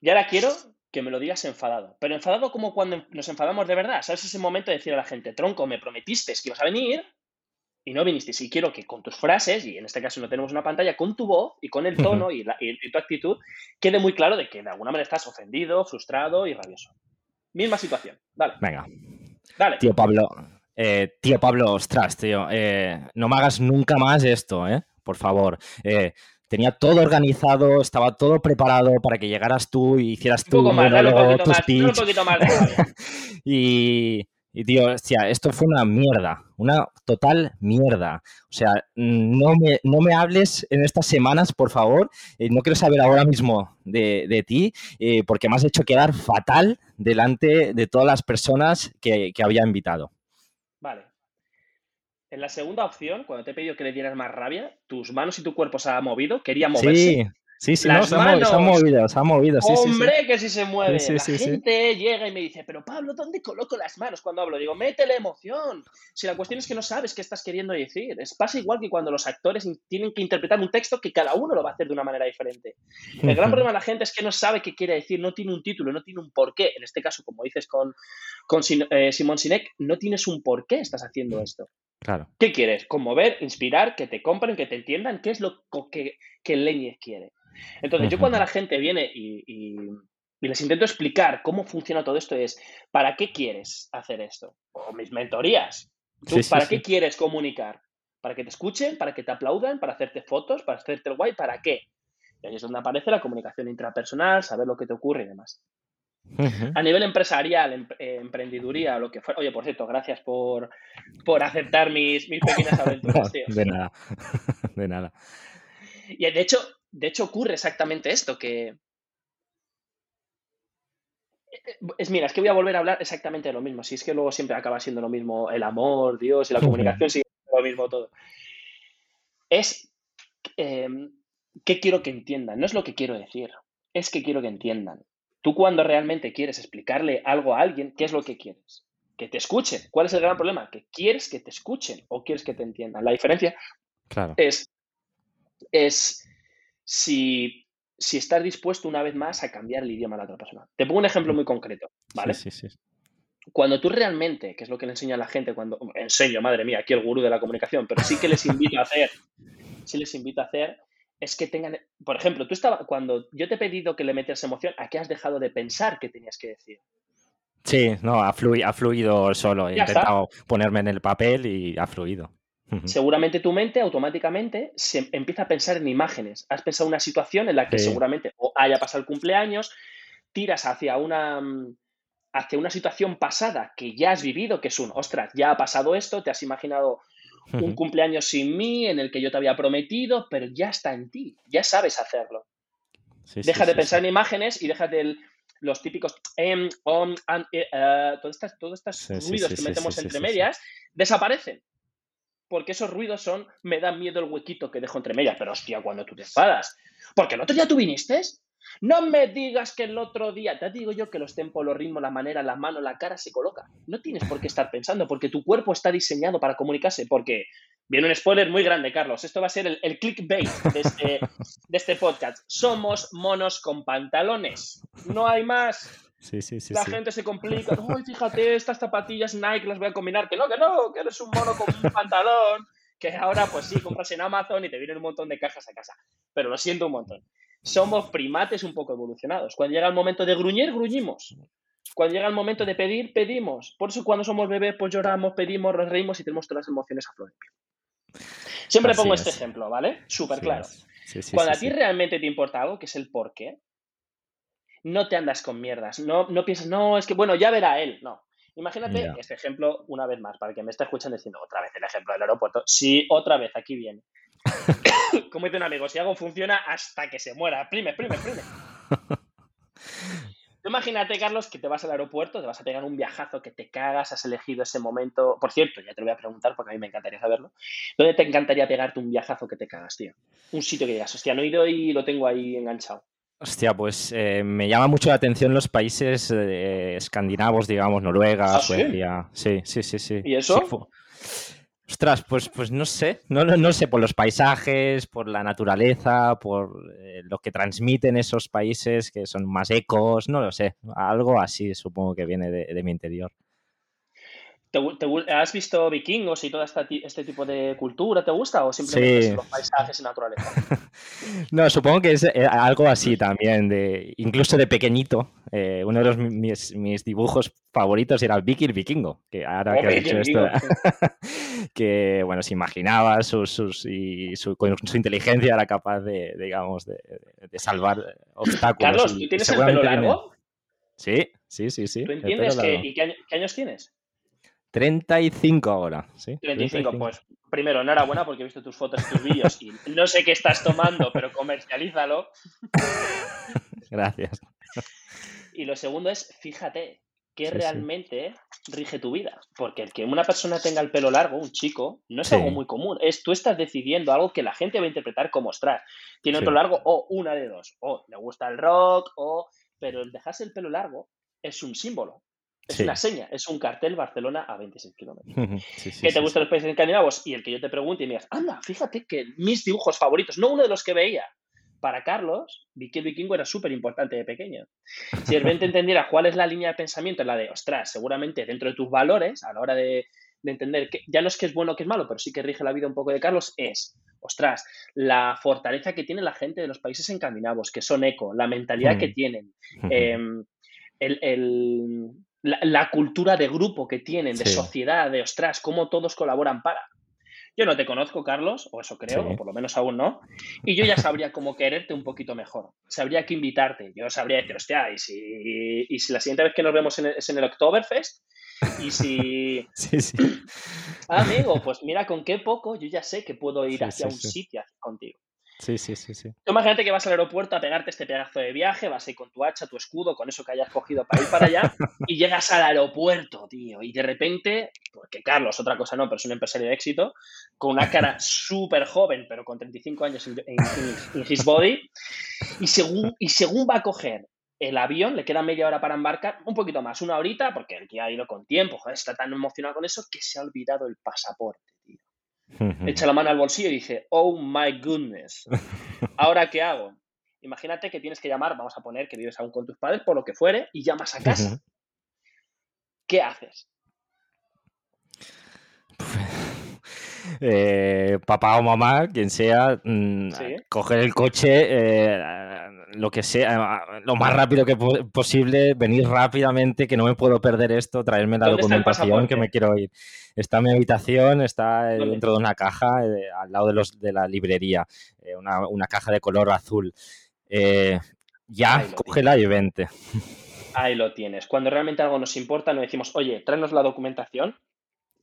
Speaker 2: Y ahora quiero que me lo digas enfadado. Pero enfadado como cuando nos enfadamos de verdad. ¿Sabes ese momento de decir a la gente, tronco, me prometiste que ibas a venir y no viniste? Y quiero que con tus frases, y en este caso no tenemos una pantalla, con tu voz y con el tono y, tu actitud, quede muy claro de que de alguna manera estás ofendido, frustrado y rabioso. Misma situación. Vale.
Speaker 1: Venga.
Speaker 2: Dale.
Speaker 1: Tío Pablo, eh, tío Pablo, ostras, tío, eh, no me hagas nunca más esto, ¿eh? Por favor. Eh, tenía todo organizado, estaba todo preparado para que llegaras tú y hicieras tu
Speaker 2: monólogo, tu speech.
Speaker 1: y, y, tío, hostia, esto fue una mierda, una total mierda. O sea, no me, no me hables en estas semanas, por favor. Eh, no quiero saber ahora mismo de, de ti, eh, porque me has hecho quedar fatal delante de todas las personas que, que había invitado.
Speaker 2: Vale, en la segunda opción, cuando te he pedido que le dieras más rabia, tus manos y tu cuerpo se han movido, quería moverse.
Speaker 1: Sí, Sí, sí, no, se, ha movido, se ha movido, sí,
Speaker 2: Hombre, que sí se mueve. la gente llega y me dice, pero Pablo, ¿dónde coloco las manos cuando hablo? Digo, métele emoción. Si la cuestión es que no sabes qué estás queriendo decir. Es, pasa igual que cuando los actores tienen que interpretar un texto que cada uno lo va a hacer de una manera diferente. El gran problema de la gente es que no sabe qué quiere decir, no tiene un título, no tiene un porqué. En este caso, como dices con, con eh, Simón Sinek, no tienes un porqué estás haciendo esto.
Speaker 1: Claro.
Speaker 2: ¿Qué quieres? Conmover, inspirar, que te compren, que te entiendan qué es lo que, que Leñez quiere. Entonces, yo cuando la gente viene y, les intento explicar cómo funciona todo esto, es, ¿para qué quieres hacer esto? O mis mentorías. ¿Para qué quieres comunicar? ¿Para que te escuchen? ¿Para que te aplaudan? ¿Para hacerte fotos? ¿Para hacerte el guay? ¿Para qué? Y ahí es donde aparece la comunicación intrapersonal, saber lo que te ocurre y demás. A nivel empresarial, em, eh, emprendiduría, lo que fuera. Oye, por cierto, gracias por, por aceptar mis, mis pequeñas aventuras, tío.
Speaker 1: De nada, de nada.
Speaker 2: Y de hecho, de hecho ocurre exactamente esto, que... Es, mira, es que voy a volver a hablar exactamente de lo mismo. Si es que luego siempre acaba siendo lo mismo el amor, Dios y la comunicación sigue siendo lo mismo todo. Es em, qué quiero que entiendan. No es lo que quiero decir, es que quiero que entiendan. Tú cuando realmente quieres explicarle algo a alguien, ¿qué es lo que quieres? Que te escuchen. ¿Cuál es el gran problema? Que quieres que te escuchen o quieres que te entiendan. La diferencia
Speaker 1: claro.
Speaker 2: es, es si, si estás dispuesto una vez más a cambiar el idioma de la otra persona. Te pongo un ejemplo muy concreto, ¿vale?
Speaker 1: Sí, sí, sí.
Speaker 2: Cuando tú realmente, que es lo que le enseño a la gente cuando enseño, madre mía, aquí el gurú de la comunicación, pero sí que les invito a hacer, sí les invito a hacer, es que tengan, por ejemplo, tú estabas, cuando yo te he pedido que le metas emoción, ¿a qué has dejado de pensar que tenías que decir?
Speaker 1: Sí, no, ha, ha fluido solo. He intentado ponerme en el papel y ha fluido
Speaker 2: seguramente tu mente automáticamente se empieza a pensar en imágenes. Has pensado una situación en la que seguramente o haya pasado el cumpleaños, tiras hacia una, mm, hacia una situación pasada que ya has vivido, que es un, ostras, ya ha pasado esto, te has imaginado un cumpleaños sin mí en el que yo te había prometido, pero ya está en ti, ya sabes hacerlo. deja de pensar en imágenes y deja de los típicos em, om, eh, eh, todos estos, ruidos que metemos entre medias, desaparecen porque esos ruidos son, me da miedo el huequito que dejo entre medias. Pero hostia, cuando tú te enfadas. Porque el otro día tú viniste No me digas que el otro día, te digo yo que los tempos, los ritmos, la manera, la mano, la cara se coloca. No tienes por qué estar pensando, porque tu cuerpo está diseñado para comunicarse, porque viene un spoiler muy grande, Carlos. Esto va a ser el, el clickbait de este, de este podcast. Somos monos con pantalones. No hay más.
Speaker 1: Sí, sí, sí.
Speaker 2: La gente se complica. Ay, fíjate, estas zapatillas Nike las voy a combinar. Que no, que no, que eres un mono con un pantalón. Que ahora, pues sí, compras en Amazon y te vienen un montón de cajas a casa. Pero lo siento un montón. Somos primates un poco evolucionados. Cuando llega el momento de gruñir, gruñimos. Cuando llega el momento de pedir, pedimos. Por eso cuando somos bebés, pues lloramos, pedimos, nos reímos y tenemos todas las emociones a flor de piel. Siempre
Speaker 1: Así
Speaker 2: pongo
Speaker 1: es.
Speaker 2: este ejemplo, ¿vale? Súper claro.
Speaker 1: es. Sí, sí,
Speaker 2: Cuando
Speaker 1: sí,
Speaker 2: a ti realmente te importa algo, que es el por qué, no te andas con mierdas. No, no piensas, no, es que bueno, ya verá él. No. Imagínate este ejemplo una vez más, para que me esté escuchando diciendo otra vez el ejemplo del aeropuerto. Sí, otra vez, aquí viene. Como dice un amigo, si algo funciona hasta que se muera. Prime, prime, prime. Imagínate, Carlos, que te vas al aeropuerto, te vas a pegar un viajazo que te cagas, has elegido ese momento. Por cierto, ya te lo voy a preguntar porque a mí me encantaría saberlo. ¿Dónde te encantaría pegarte un viajazo que te cagas, tío? Un sitio que digas, hostia, no he ido y lo tengo ahí enganchado.
Speaker 1: Hostia, pues eh, me llama mucho la atención los países eh, escandinavos, digamos, Noruega,
Speaker 2: ¿Ah, sí?
Speaker 1: Suecia. Sí, sí, sí, sí.
Speaker 2: ¿Y eso?
Speaker 1: Sí, Ostras, pues, pues no sé, no, no, sé, por los paisajes, por la naturaleza, por eh, lo que transmiten esos países que son más ecos, no lo sé, algo así supongo que viene de mi interior.
Speaker 2: ¿Te te ¿Has visto vikingos y todo esta ti- este tipo de cultura? ¿Te gusta o simplemente
Speaker 1: Sí.
Speaker 2: los paisajes y naturaleza?
Speaker 1: No, supongo que es eh, algo así también, de, incluso de pequeñito. eh, uno de los, mi- mis, mis dibujos favoritos era el Vicky el Vikingo, que ahora
Speaker 2: Oh,
Speaker 1: que has
Speaker 2: Vicky
Speaker 1: dicho esto, que bueno, se imaginaba sus, sus- y su, con su inteligencia era capaz de, digamos, de, de salvar obstáculos.
Speaker 2: Carlos, ¿tú tienes el pelo
Speaker 1: seguramente tiene-
Speaker 2: largo?
Speaker 1: Sí, sí, sí, sí.
Speaker 2: ¿Tú entiendes que,
Speaker 1: largo.
Speaker 2: y qué años tienes?
Speaker 1: 35 ahora, sí.
Speaker 2: 35, pues primero, enhorabuena porque he visto tus fotos y tus vídeos y no sé qué estás tomando, pero comercialízalo.
Speaker 1: Gracias.
Speaker 2: Y lo segundo es, fíjate, qué
Speaker 1: Sí, sí.
Speaker 2: realmente rige tu vida. Porque el que una persona tenga el pelo largo, un chico, no es
Speaker 1: Sí.
Speaker 2: algo muy común. Es tú estás decidiendo algo que la gente va a interpretar como ostras. Tiene pelo largo o una de dos. O le gusta el rock, o. Pero el dejarse el pelo largo es un símbolo. Es
Speaker 1: Sí.
Speaker 2: una seña, es un cartel Barcelona a 26 kilómetros.
Speaker 1: Sí, sí,
Speaker 2: ¿Qué te gustan los países escandinavos? Y el que yo te pregunte y me digas, anda, fíjate que mis dibujos favoritos, no uno de los que veía, para Carlos, Vicky el Vikingo era súper importante de pequeño. Si de repente entendiera cuál es la línea de pensamiento, la de, ostras, seguramente dentro de tus valores, a la hora de, de entender que ya no es que es bueno o que es malo, pero sí que rige la vida un poco de Carlos, es, ostras, la fortaleza que tiene la gente de los países escandinavos, que son eco, la mentalidad que tienen, eh, el- el- la, la cultura de grupo que tienen, de
Speaker 1: Sí.
Speaker 2: sociedad, de ostras, cómo todos colaboran para. Yo no te conozco, Carlos, o eso creo,
Speaker 1: Sí.
Speaker 2: o por lo menos aún no, y yo ya sabría cómo quererte un poquito mejor. Sabría que invitarte. Yo sabría decir, hostia, y si, y si la siguiente vez que nos vemos en el- es en el Oktoberfest, y si.
Speaker 1: Sí, sí.
Speaker 2: Ah, amigo, pues mira con qué poco yo ya sé que puedo ir
Speaker 1: Sí,
Speaker 2: hacia un sitio contigo.
Speaker 1: Sí, sí, sí, sí.
Speaker 2: Tú imagínate que vas al aeropuerto a pegarte este pedazo de viaje, vas ahí con tu hacha, tu escudo, con eso que hayas cogido para ir para allá, y llegas al aeropuerto, tío, y de repente, porque Carlos, otra cosa no, pero es un empresario de éxito, con una cara súper joven, pero con 35 años en, en- en- his body, y según, y según va a coger el avión, le queda media hora para embarcar, un poquito más, una horita, porque el que ha ido con tiempo, joder, está tan emocionado con eso, que se ha olvidado el pasaporte, echa la mano al bolsillo y dice, oh my goodness, ¿ahora qué hago? Imagínate que tienes que llamar, vamos a poner que vives aún con tus padres, por lo que fuere, y llamas a casa. ¿Qué haces?
Speaker 1: Eh, papá o mamá, quien sea, mm,
Speaker 2: Sí.
Speaker 1: coger el coche, eh, lo que sea, lo más rápido que po- posible, venir rápidamente, que no me puedo perder esto, traerme la
Speaker 2: ¿Dónde está el
Speaker 1: documentación que me quiero ir. Está en mi habitación, está eh, dentro de una caja, eh, al lado de, los, de la librería, eh, una, una caja de color azul. Eh, ya, cógela y vente.
Speaker 2: Ahí lo tienes. Cuando realmente algo nos importa, no decimos, oye, tráenos la documentación,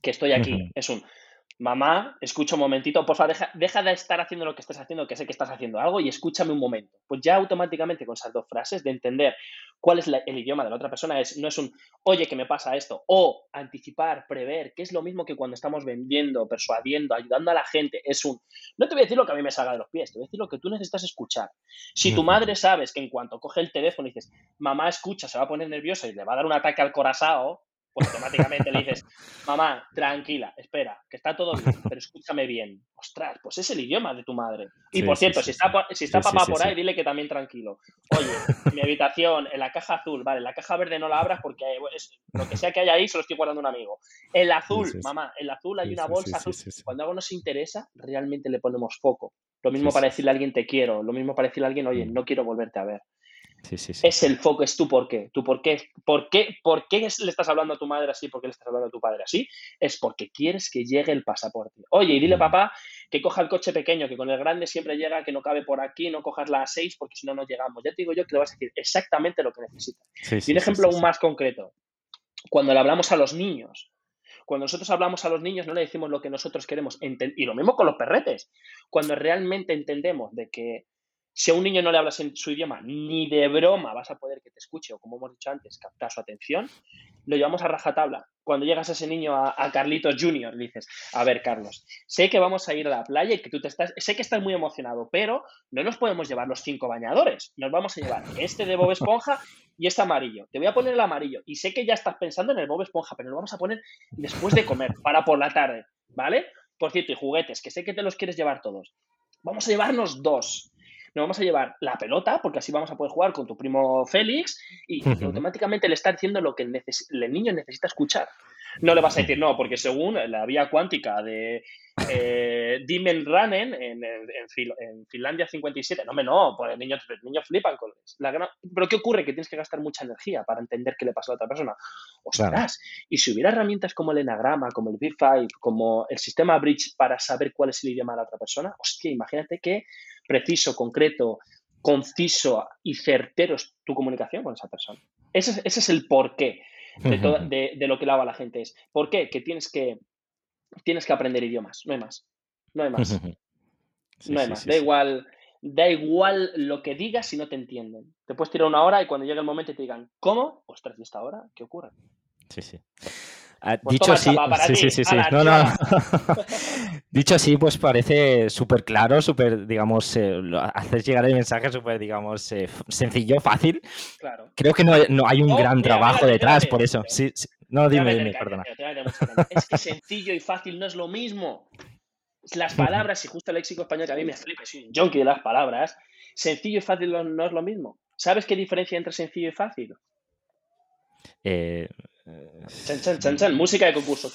Speaker 2: que estoy aquí. Es un, mamá, escucha un momentito, por favor, deja, deja, de estar haciendo lo que estás haciendo, que sé que estás haciendo algo, y escúchame un momento. Pues ya automáticamente con esas dos frases de entender cuál es el idioma de la otra persona, es, no es un, oye, que me pasa esto, o anticipar, prever, que es lo mismo que cuando estamos vendiendo, persuadiendo, ayudando a la gente, es un, no te voy a decir lo que a mí me salga de los pies, te voy a decir lo que tú necesitas escuchar. Si tu madre sabes que en cuanto coge el teléfono y dices, mamá escucha, se va a poner nerviosa y le va a dar un ataque al corazón, pues automáticamente le dices, mamá, tranquila, espera, que está todo bien, pero escúchame bien. Ostras, pues es el idioma de tu madre. Y por cierto, si, Está, si está papá por ahí, dile que también tranquilo. Oye, mi habitación, en la caja azul, vale, en la caja verde no la abras porque lo que sea que haya ahí se lo estoy guardando a un amigo. El azul, mamá, el azul hay una bolsa azul. Cuando algo nos interesa, realmente le ponemos foco. Lo mismo para decirle a alguien te quiero, lo mismo para decirle a alguien, oye, mm. no quiero volverte a ver. Es el foco, es tu por qué. Tu por qué. ¿Por qué, por qué le estás hablando a tu madre así? ¿Por qué le estás hablando a tu padre así? Es porque quieres que llegue el pasaporte. Oye, y dile papá que coja el coche pequeño, que con el grande siempre llega, que no cabe por aquí, no cojas la A6 porque si no, no llegamos. Ya te digo yo que le vas a decir exactamente lo que necesitas. y un ejemplo aún más concreto. Cuando le hablamos a los niños, cuando nosotros hablamos a los niños no le decimos lo que nosotros queremos. Y lo mismo con los perretes. Cuando realmente entendemos de que si a un niño no le hablas en su idioma, ni de broma vas a poder que te escuche o, como hemos dicho antes, captar su atención, lo llevamos a rajatabla. Cuando llegas a ese niño, a, Carlitos Junior, le dices, a ver, Carlos, sé que vamos a ir a la playa y que tú te estás, sé que estás muy emocionado, pero no nos podemos llevar los cinco bañadores. Nos vamos a llevar este de Bob Esponja y este amarillo. Te voy a poner el amarillo. Y sé que ya estás pensando en el Bob Esponja, pero lo vamos a poner después de comer, para por la tarde, ¿vale? Por cierto, y juguetes, que sé que te los quieres llevar todos. Vamos a llevarnos dos nos vamos a llevar la pelota, porque así vamos a poder jugar con tu primo Félix y automáticamente le está diciendo lo que el, niño necesita escuchar. No le vas a decir no, porque según la vía cuántica de eh, Dimen Ranen en, en, Finlandia 57, no, me no, pues niños, niños flipan con la Pero ¿qué ocurre? Que tienes que gastar mucha energía para entender qué le pasa a la otra persona. Ostras, y si hubiera herramientas como el enagrama, como el V5, como el sistema Bridge para saber cuál es el idioma de la otra persona, hostia, imagínate que preciso, concreto, conciso y certero es tu comunicación con esa persona. Ese, es el porqué de, de, lo que lava la gente. Es ¿por qué? Que tienes que, tienes que aprender idiomas, no hay más. No hay más. no hay más. da igual. Da igual lo que digas si no te entienden. Te puedes tirar una hora y cuando llegue el momento te digan, ¿cómo? Ostras, ¿y esta hora? ¿Qué ocurre?
Speaker 1: Sí, sí. Ah, pues dicho así, sí, sí, sí, No, no. dicho así, pues parece súper claro, súper, digamos, eh, haces llegar el mensaje súper, digamos, eh, sencillo, fácil. Claro. Creo que no, hay un gran trabajo detrás, por eso. Sí, No, dime, dime, perdona.
Speaker 2: Es que sencillo y fácil no es lo mismo. Las palabras, y justo el léxico español que a mí me flipa, soy un junkie de las palabras, sencillo y fácil no es lo mismo. ¿Sabes qué diferencia entre sencillo y fácil?
Speaker 1: Eh,
Speaker 2: Chan, chan, chan, chan, música de concurso.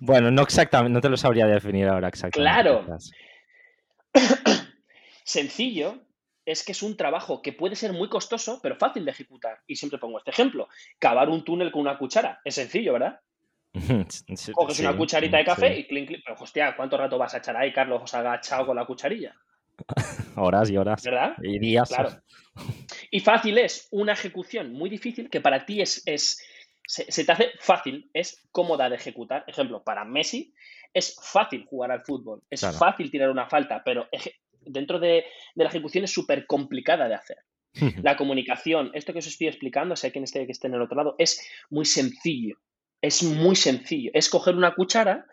Speaker 1: bueno, no exactamente, no te lo sabría definir ahora exactamente.
Speaker 2: Claro. Sencillo es que es un trabajo que puede ser muy costoso, pero fácil de ejecutar. Y siempre pongo este ejemplo. Cavar un túnel con una cuchara. Es sencillo, ¿verdad? Coges una cucharita de café y clink, clink. Pero, hostia, ¿cuánto rato vas a echar ahí, Carlos, agachado con la cucharilla?
Speaker 1: horas y horas.
Speaker 2: ¿Verdad?
Speaker 1: Y días.
Speaker 2: Claro. Y fácil es una ejecución muy difícil que para ti es, es se, te hace fácil, es cómoda de ejecutar. Ejemplo, para Messi es fácil jugar al fútbol, es fácil tirar una falta, pero dentro de, de la ejecución es súper complicada de hacer. La comunicación, esto que os estoy explicando, sé quien esté, que esté en el otro lado, es muy sencillo. Es muy sencillo. Es coger una cuchara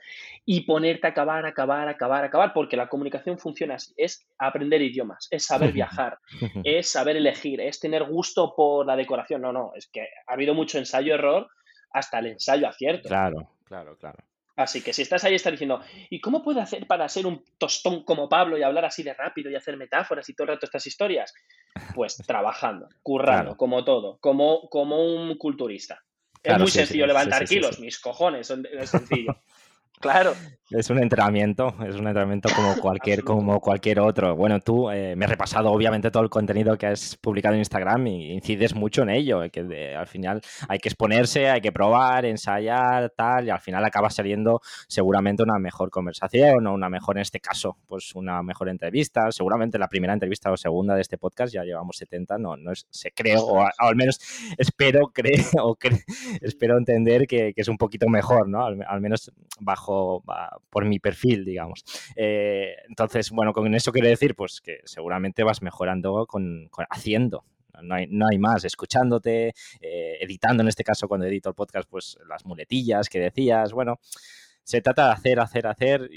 Speaker 2: y ponerte a acabar, acabar, acabar, acabar, porque la comunicación funciona así. Es aprender idiomas, es saber viajar, es saber elegir, es tener gusto por la decoración. No, no, es que ha habido mucho ensayo-error hasta el ensayo-acierto.
Speaker 1: Claro, claro, claro.
Speaker 2: Así que si estás ahí, estás diciendo, ¿y cómo puedo hacer para ser un tostón como Pablo y hablar así de rápido y hacer metáforas y todo el rato estas historias? Pues trabajando, currando, como todo, como, como un culturista es muy sencillo levantar kilos, mis cojones, es sencillo. Claro.
Speaker 1: Es un entrenamiento, es un entrenamiento como cualquier, como cualquier otro. Bueno, tú eh, me has repasado obviamente todo el contenido que has publicado en Instagram y incides mucho en ello, que al final hay que exponerse, hay que probar, ensayar, tal, y al final acaba saliendo seguramente una mejor conversación o una mejor, en este caso, pues una mejor entrevista. Seguramente la primera entrevista o segunda de este podcast ya llevamos 70, no, no es, se creo, o, al menos espero, creo, o espero entender que, es un poquito mejor, ¿no? Al, menos bajo por mi perfil, digamos. Eh, entonces, bueno, con eso quiero decir, pues que seguramente vas mejorando con, haciendo, no hay, no hay, más, escuchándote, eh, editando en este caso cuando edito el podcast, pues las muletillas que decías, bueno, se trata de hacer, hacer, hacer,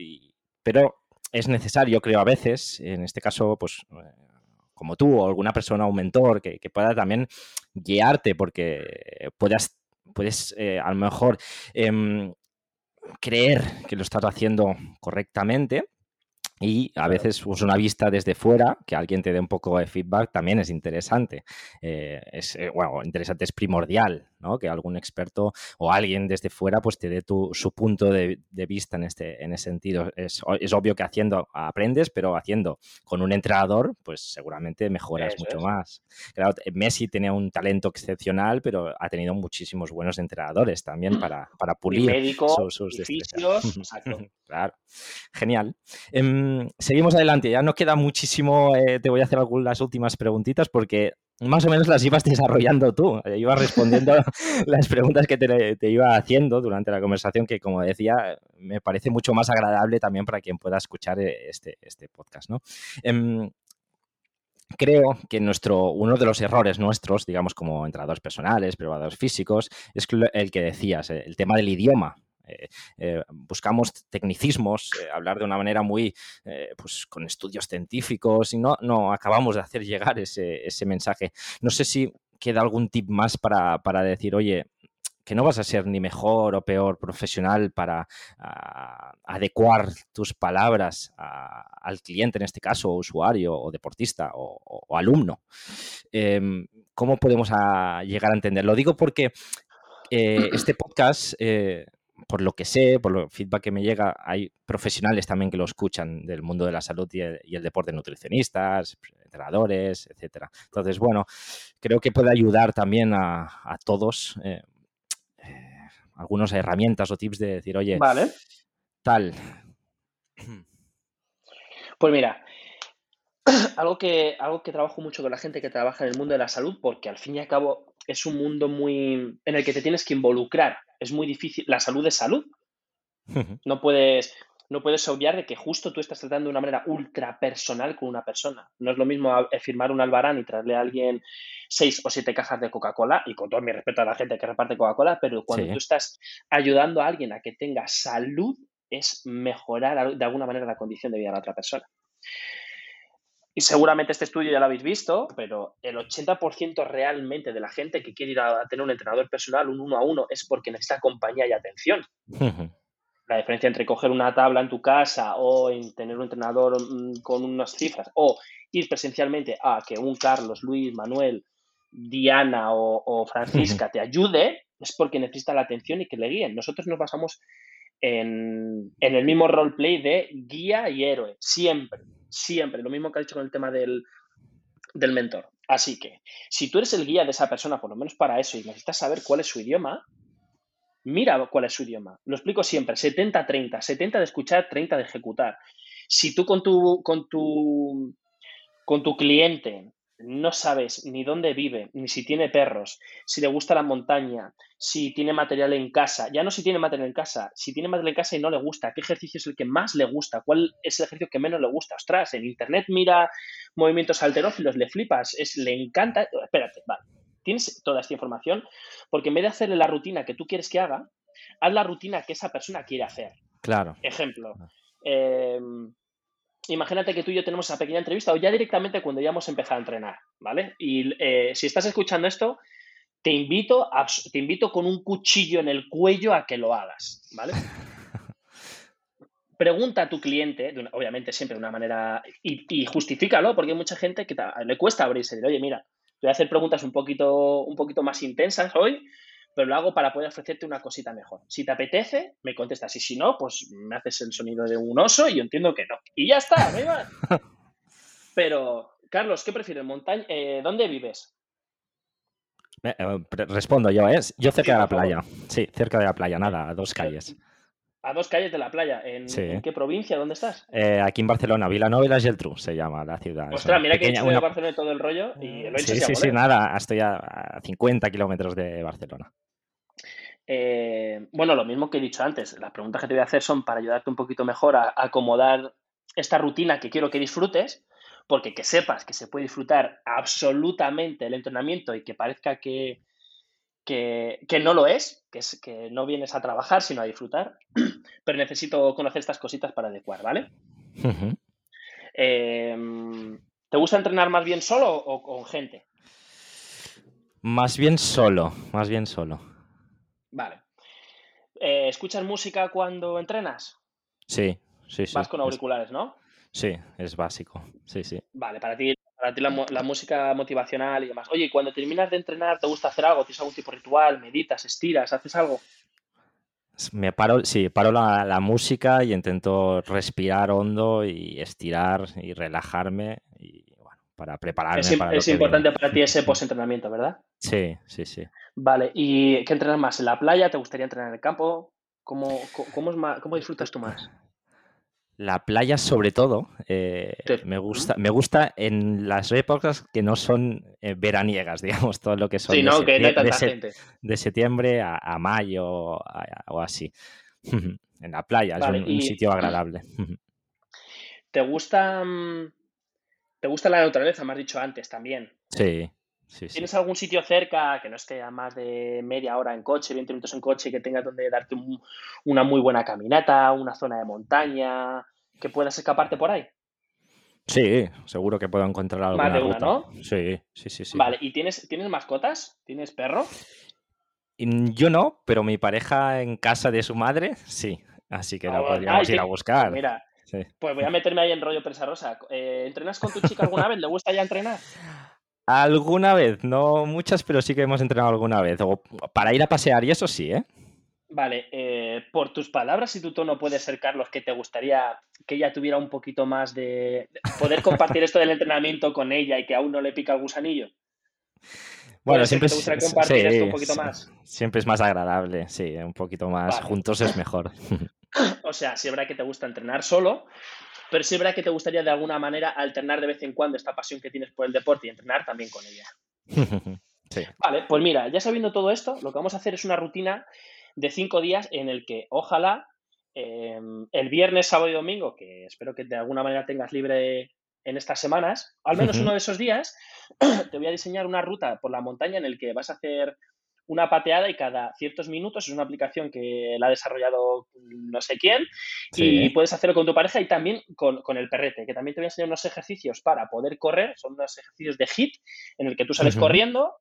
Speaker 1: pero es necesario, creo, a veces, en este caso, pues eh, como tú o alguna persona, un mentor, que, pueda también guiarte porque puedas, puedes a lo mejor em, creer que lo estás haciendo correctamente y a veces pues, una vista desde fuera, que alguien te dé un poco de feedback, también es interesante. Eh, es, eh, bueno, interesante, es primordial, ¿no? Que algún experto o alguien desde fuera pues te dé tu, su punto de, vista en, este, en ese sentido. Es, obvio que haciendo aprendes, pero haciendo con un entrenador, pues seguramente mejoras mucho más. Claro, Messi tenía un talento excepcional, pero ha tenido muchísimos buenos entrenadores también para, para pulir
Speaker 2: sus, sus
Speaker 1: claro, genial. Seguimos adelante. Ya no queda muchísimo. Eh, te voy a hacer algunas últimas preguntitas porque más o menos las ibas desarrollando tú. Eh, ibas respondiendo las preguntas que te, iba haciendo durante la conversación, que como decía, me parece mucho más agradable también para quien pueda escuchar eh, este, este podcast. ¿no? Em, creo que nuestro, uno de los errores nuestros, digamos como entrenadores personales, probadores físicos, es el que decías, el tema del idioma. Eh, eh, buscamos tecnicismos, eh, hablar de una manera muy, pues con estudios científicos y no, no acabamos de hacer llegar ese, mensaje. No sé si queda algún tip más para, decir, oye, que no vas a ser ni mejor o peor profesional para adecuar tus palabras al cliente, en este caso, usuario o deportista o, alumno. Em, ¿Cómo podemos llegar a entenderlo? Digo porque este podcast por lo que sé, por el feedback que me llega, hay profesionales también que lo escuchan del mundo de la salud y el, deporte, nutricionistas, entrenadores, etcétera. Entonces, bueno, creo que puede ayudar también a, todos eh, eh, algunas herramientas o tips de decir, oye,
Speaker 2: vale.
Speaker 1: tal.
Speaker 2: Pues mira, algo que, algo que trabajo mucho con la gente que trabaja en el mundo de la salud, porque al fin y al cabo es un mundo muy en el que te tienes que involucrar es muy difícil. La salud es salud. No puedes, no puedes obviar de que justo tú estás tratando de una manera ultra personal con una persona. No es lo mismo firmar un albarán y traerle a alguien seis o siete cajas de Coca-Cola, y con todo mi respeto a la gente que reparte Coca-Cola, pero cuando tú estás ayudando a alguien a que tenga salud, es mejorar de alguna manera la condición de vida de la otra persona. Y seguramente este estudio ya lo habéis visto, pero el 80% realmente de la gente que quiere ir a tener un entrenador personal, un uno a uno, es porque necesita compañía y atención. La diferencia entre coger una tabla en tu casa o en tener un entrenador mm, con unas cifras o ir presencialmente a que un Carlos, Luis, Manuel, Diana o, Francisca te ayude, es porque necesita la atención y que le guíen. Nosotros nos basamos en, en el mismo roleplay de guía y héroe, siempre siempre, lo mismo que ha dicho con el tema del, mentor. Así que, si tú eres el guía de esa persona, por lo menos para eso, y necesitas saber cuál es su idioma, mira cuál es su idioma. Lo explico siempre, 70-30, 70 de escuchar, 30 de ejecutar. Si tú con tu, con tu, con tu cliente no sabes ni dónde vive, ni si tiene perros, si le gusta la montaña, si tiene material en casa, ya no si tiene material en casa, si tiene material en casa y no le gusta, qué ejercicio es el que más le gusta, cuál es el ejercicio que menos le gusta. Ostras, en internet mira movimientos alterófilos, le flipas, es, le encanta. Espérate, vale. Tienes toda esta información porque en vez de hacerle la rutina que tú quieres que haga, haz la rutina que esa persona quiere hacer.
Speaker 1: Claro.
Speaker 2: Ejemplo. Eh, imagínate que tú y yo tenemos esa pequeña entrevista o ya directamente cuando ya hemos empezado a entrenar, ¿vale? Y eh, si estás escuchando esto, te invito, te invito con un cuchillo en el cuello a que lo hagas, ¿vale? Pregunta a tu cliente, obviamente siempre de una manera, y, justifícalo, porque hay mucha gente que le cuesta abrirse, de, oye, mira, voy a hacer preguntas un poquito, un poquito más intensas hoy, pero lo hago para poder ofrecerte una cosita mejor. Si te apetece, me contestas. Y si no, pues me haces el sonido de un oso y yo entiendo que no. Y ya está, me va. Pero, Carlos, ¿qué prefieres? Montaña, eh, ¿Dónde vives?
Speaker 1: Eh, respondo yo, ¿eh? Yo cerca de la playa. Sí, cerca de la playa, nada, a dos calles.
Speaker 2: A dos calles de la playa. ¿En, qué provincia? ¿Dónde estás?
Speaker 1: Eh, aquí en Barcelona, Vilanova y Geltrú se llama la ciudad.
Speaker 2: Ostras, mira que he hecho de Barcelona todo el rollo y lo he hecho
Speaker 1: Sí, sí, sí, nada, estoy a 50 kilómetros de Barcelona.
Speaker 2: Eh, bueno, lo mismo que he dicho antes, las preguntas que te voy a hacer son para ayudarte un poquito mejor a, acomodar esta rutina que quiero que disfrutes, porque que sepas que se puede disfrutar absolutamente el entrenamiento y que parezca que, que, no lo es, que, es, que no vienes a trabajar, sino a disfrutar, pero necesito conocer estas cositas para adecuar, ¿vale? Em, ¿Te gusta entrenar más bien solo o con gente?
Speaker 1: Más bien solo, más bien solo.
Speaker 2: Vale. Eh, ¿Escuchas música cuando entrenas?
Speaker 1: Sí, sí, sí.
Speaker 2: Vas con auriculares, ¿no?
Speaker 1: Sí, es básico. Sí, sí.
Speaker 2: Vale, para ti para ti la, música motivacional y demás. Oye, cuando terminas de entrenar, ¿te gusta hacer algo? ¿Tienes algún tipo de ritual? ¿Meditas? ¿Estiras? ¿Haces algo?
Speaker 1: Me paro, sí, paro la, música y intento respirar hondo y estirar y relajarme y bueno, para prepararme.
Speaker 2: Es,
Speaker 1: para
Speaker 2: es importante para ti ese post-entrenamiento, ¿verdad?
Speaker 1: Sí, sí, sí.
Speaker 2: Vale, ¿y qué entrenas más? ¿En la playa? ¿Te gustaría entrenar en el campo? ¿Cómo, cómo, cómo disfrutas tú más?
Speaker 1: La playa, sobre todo, eh, me, gusta, me gusta en las épocas que no son eh, veraniegas, digamos, todo lo que son
Speaker 2: sí,
Speaker 1: de,
Speaker 2: no, que no hay tanta gente.
Speaker 1: de, septiembre a, mayo o así. en la playa, es un, sitio agradable.
Speaker 2: ¿Te gusta, mm, ¿Te gusta la naturaleza? Me has dicho antes también.
Speaker 1: Sí,
Speaker 2: ¿Tienes algún sitio cerca que no esté a más de media hora en coche, 20 minutos en coche, que tenga donde darte una muy buena caminata, una zona de montaña, que puedas escaparte por ahí?
Speaker 1: Sí, seguro que puedo encontrar algo.
Speaker 2: Más de una, ¿no?
Speaker 1: Sí, sí, sí, sí.
Speaker 2: Vale, ¿y tienes, ¿tienes mascotas? ¿Tienes perro?
Speaker 1: Yo no, pero mi pareja en casa de su madre, sí. Así que la ah, podríamos ir a buscar.
Speaker 2: Mira, pues voy a meterme ahí en rollo presa rosa. Eh, ¿Entrenas con tu chica alguna vez? ¿Le gusta ya entrenar?
Speaker 1: Alguna vez, no muchas, pero sí que hemos entrenado alguna vez. O para ir a pasear, y eso sí, ¿eh?
Speaker 2: Vale, eh, por tus palabras y tu tono puede ser, Carlos, que te gustaría que ella tuviera un poquito más de... poder compartir esto del entrenamiento con ella y que aún no le pica el gusanillo.
Speaker 1: Bueno, siempre es, compartir esto un poquito más. Siempre es más agradable, sí, un poquito más juntos es mejor.
Speaker 2: O sea, si verdad que te gusta entrenar solo, pero sí es verdad que te gustaría de alguna manera alternar de vez en cuando esta pasión que tienes por el deporte y entrenar también con ella.
Speaker 1: Sí.
Speaker 2: Vale, pues mira, ya sabiendo todo esto, lo que vamos a hacer es una rutina de cinco días en el que ojalá em, el viernes, sábado y domingo, que espero que de alguna manera tengas libre en estas semanas, al menos uno de esos días, te voy a diseñar una ruta por la montaña en el que vas a hacer una pateada y cada ciertos minutos. Es una aplicación que la ha desarrollado no sé quién y puedes hacerlo con tu pareja y también con, el perrete, que también te voy a enseñar unos ejercicios para poder correr. Son unos ejercicios de hit en el que tú sales corriendo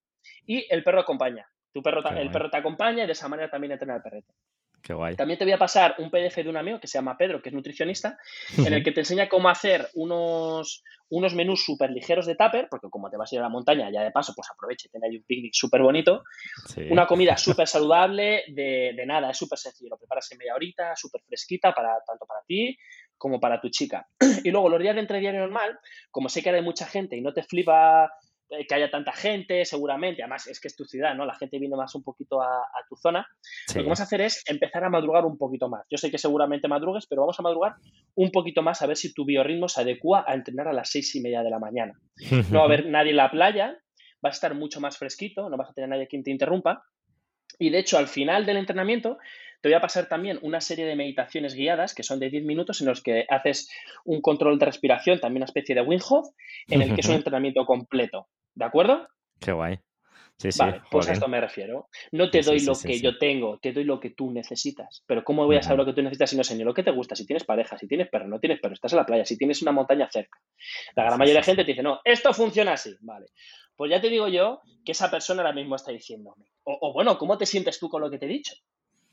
Speaker 2: y el perro acompaña. Tu perro, el perro te acompaña y de esa manera también entrena el perrete.
Speaker 1: Qué guay.
Speaker 2: También te voy a pasar un PDF de un amigo que se llama Pedro, que es nutricionista, en el que te enseña cómo hacer unos, unos menús súper ligeros de tupper, porque como te vas a ir a la montaña, ya de paso, pues aproveche, ten ahí un picnic súper bonito. Una comida súper saludable, de, de, nada, es súper sencillo. Lo preparas en media horita, súper fresquita, para, tanto para ti como para tu chica. Y luego los días de entrediario normal, como sé que hay mucha gente y no te flipa que haya tanta gente, seguramente, además es que es tu ciudad, ¿no? La gente viene más un poquito a, tu zona. Lo que vamos a hacer es empezar a madrugar un poquito más. Yo sé que seguramente madrugues, pero vamos a madrugar un poquito más a ver si tu biorritmo se adecua a entrenar a las seis y media de la mañana. No va a haber nadie en la playa, va a estar mucho más fresquito, no vas a tener nadie quien te interrumpa. Y de hecho, al final del entrenamiento, te voy a pasar también una serie de meditaciones guiadas que son de 10 minutos en los que haces un control de respiración, también una especie de Wim en el que es un entrenamiento completo. ¿De acuerdo?
Speaker 1: Qué guay. Sí, sí,
Speaker 2: vale, pues a esto me refiero. No te doy lo que yo tengo, te doy lo que tú necesitas. Pero ¿cómo voy a saber lo que tú necesitas si no sé ni lo que te gusta? Si tienes pareja, si tienes perro, no tienes perro, estás en la playa, si tienes una montaña cerca. La gran mayoría de gente te dice, no, esto funciona así. Vale. Pues ya te digo yo que esa persona ahora mismo está diciéndome. O, o bueno, ¿cómo te sientes tú con lo que te he dicho?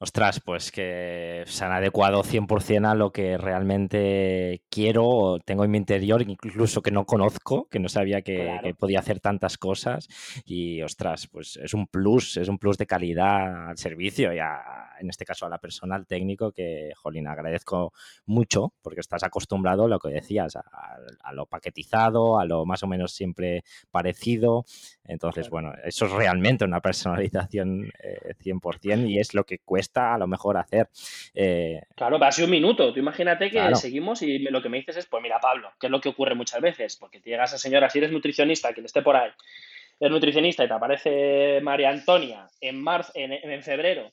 Speaker 1: Ostras, pues que se han adecuado 100% a lo que realmente quiero o tengo en mi interior, incluso que no conozco, que no sabía que, podía hacer tantas cosas. Y ostras, pues es un plus, es un plus de calidad al servicio y en este caso a la persona, al técnico, que, jolín, agradezco mucho porque estás acostumbrado a lo que decías, a, lo paquetizado, a lo más o menos siempre parecido. Entonces, bueno, eso es realmente una personalización 100% eh, y es lo que cuesta a lo mejor hacer.
Speaker 2: Eh, claro, va a ser un minuto. Tú imagínate que seguimos y lo que me dices es, pues mira, Pablo, que es lo que ocurre muchas veces, porque te llegas a señora, si eres nutricionista, quien esté por ahí, eres nutricionista y te aparece María Antonia en, marzo, en, febrero,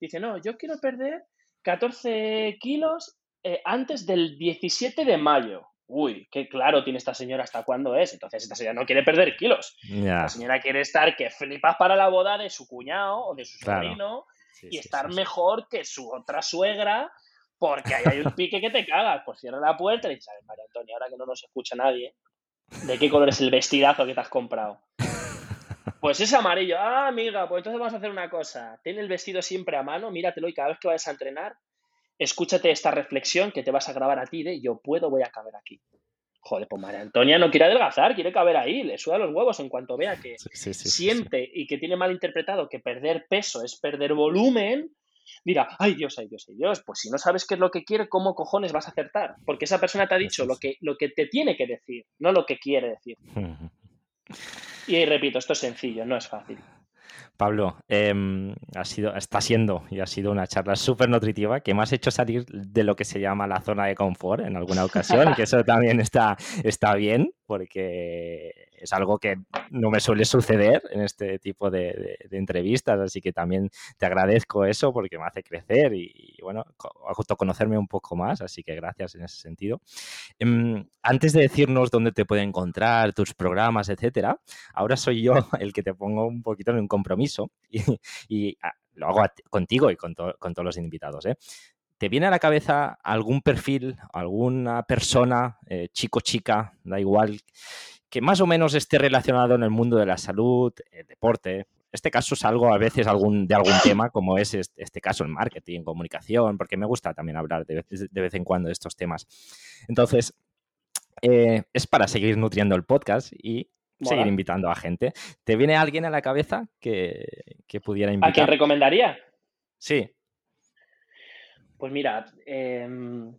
Speaker 2: dice, no, yo quiero perder 14 kilos eh, antes del 17 de mayo uy, qué claro tiene esta señora hasta cuándo es. Entonces esta señora no quiere perder kilos. La señora quiere estar que flipas para la boda de su cuñado o de su sobrino y estar mejor que su otra suegra porque ahí hay un pique que te cagas. Pues cierra la puerta y dices, a ver, María Antonia, ahora que no nos escucha nadie, ¿de qué color es el vestidazo que te has comprado? Pues es amarillo. Ah, amiga, pues entonces vamos a hacer una cosa. Ten el vestido siempre a mano, míratelo y cada vez que vayas a entrenar, escúchate esta reflexión que te vas a grabar a ti de yo puedo, voy a caber aquí. Joder, pues María Antonia no quiere adelgazar, quiere caber ahí, le suda los huevos en cuanto vea que siente y que tiene mal interpretado que perder peso es perder volumen, dirá, ay Dios, ay Dios, ay Dios, pues si no sabes qué es lo que quiere, ¿cómo cojones vas a acertar? Porque esa persona te ha dicho lo que, lo que te tiene que decir, no lo que quiere decir. y repito, esto es sencillo, no es fácil.
Speaker 1: Pablo, em, ha sido, está siendo y ha sido una charla súper nutritiva que me has hecho salir de lo que se llama la zona de confort en alguna ocasión, que eso también está, está bien, porque es algo que no me suele suceder en este tipo de, entrevistas, así que también te agradezco eso porque me hace crecer y, bueno, autoconocerme un poco más, así que gracias en ese sentido. Em, antes de decirnos dónde te puede encontrar, tus programas, etcétera, ahora soy yo el que te pongo un poquito en un compromiso y, ah, lo hago contigo y con, con todos los invitados. ¿eh? ¿Te viene a la cabeza algún perfil, alguna persona, eh, chico, chica, da igual, que más o menos esté relacionado en el mundo de la salud, el deporte? Este caso es algo a veces algún, de algún tema, como es este, caso el marketing, comunicación, porque me gusta también hablar de vez, en cuando de estos temas. Entonces, eh, es para seguir nutriendo el podcast y seguir invitando a gente. ¿Te viene alguien a la cabeza que, que pudiera invitar?
Speaker 2: ¿A quién recomendaría?
Speaker 1: Sí.
Speaker 2: Pues mira, em,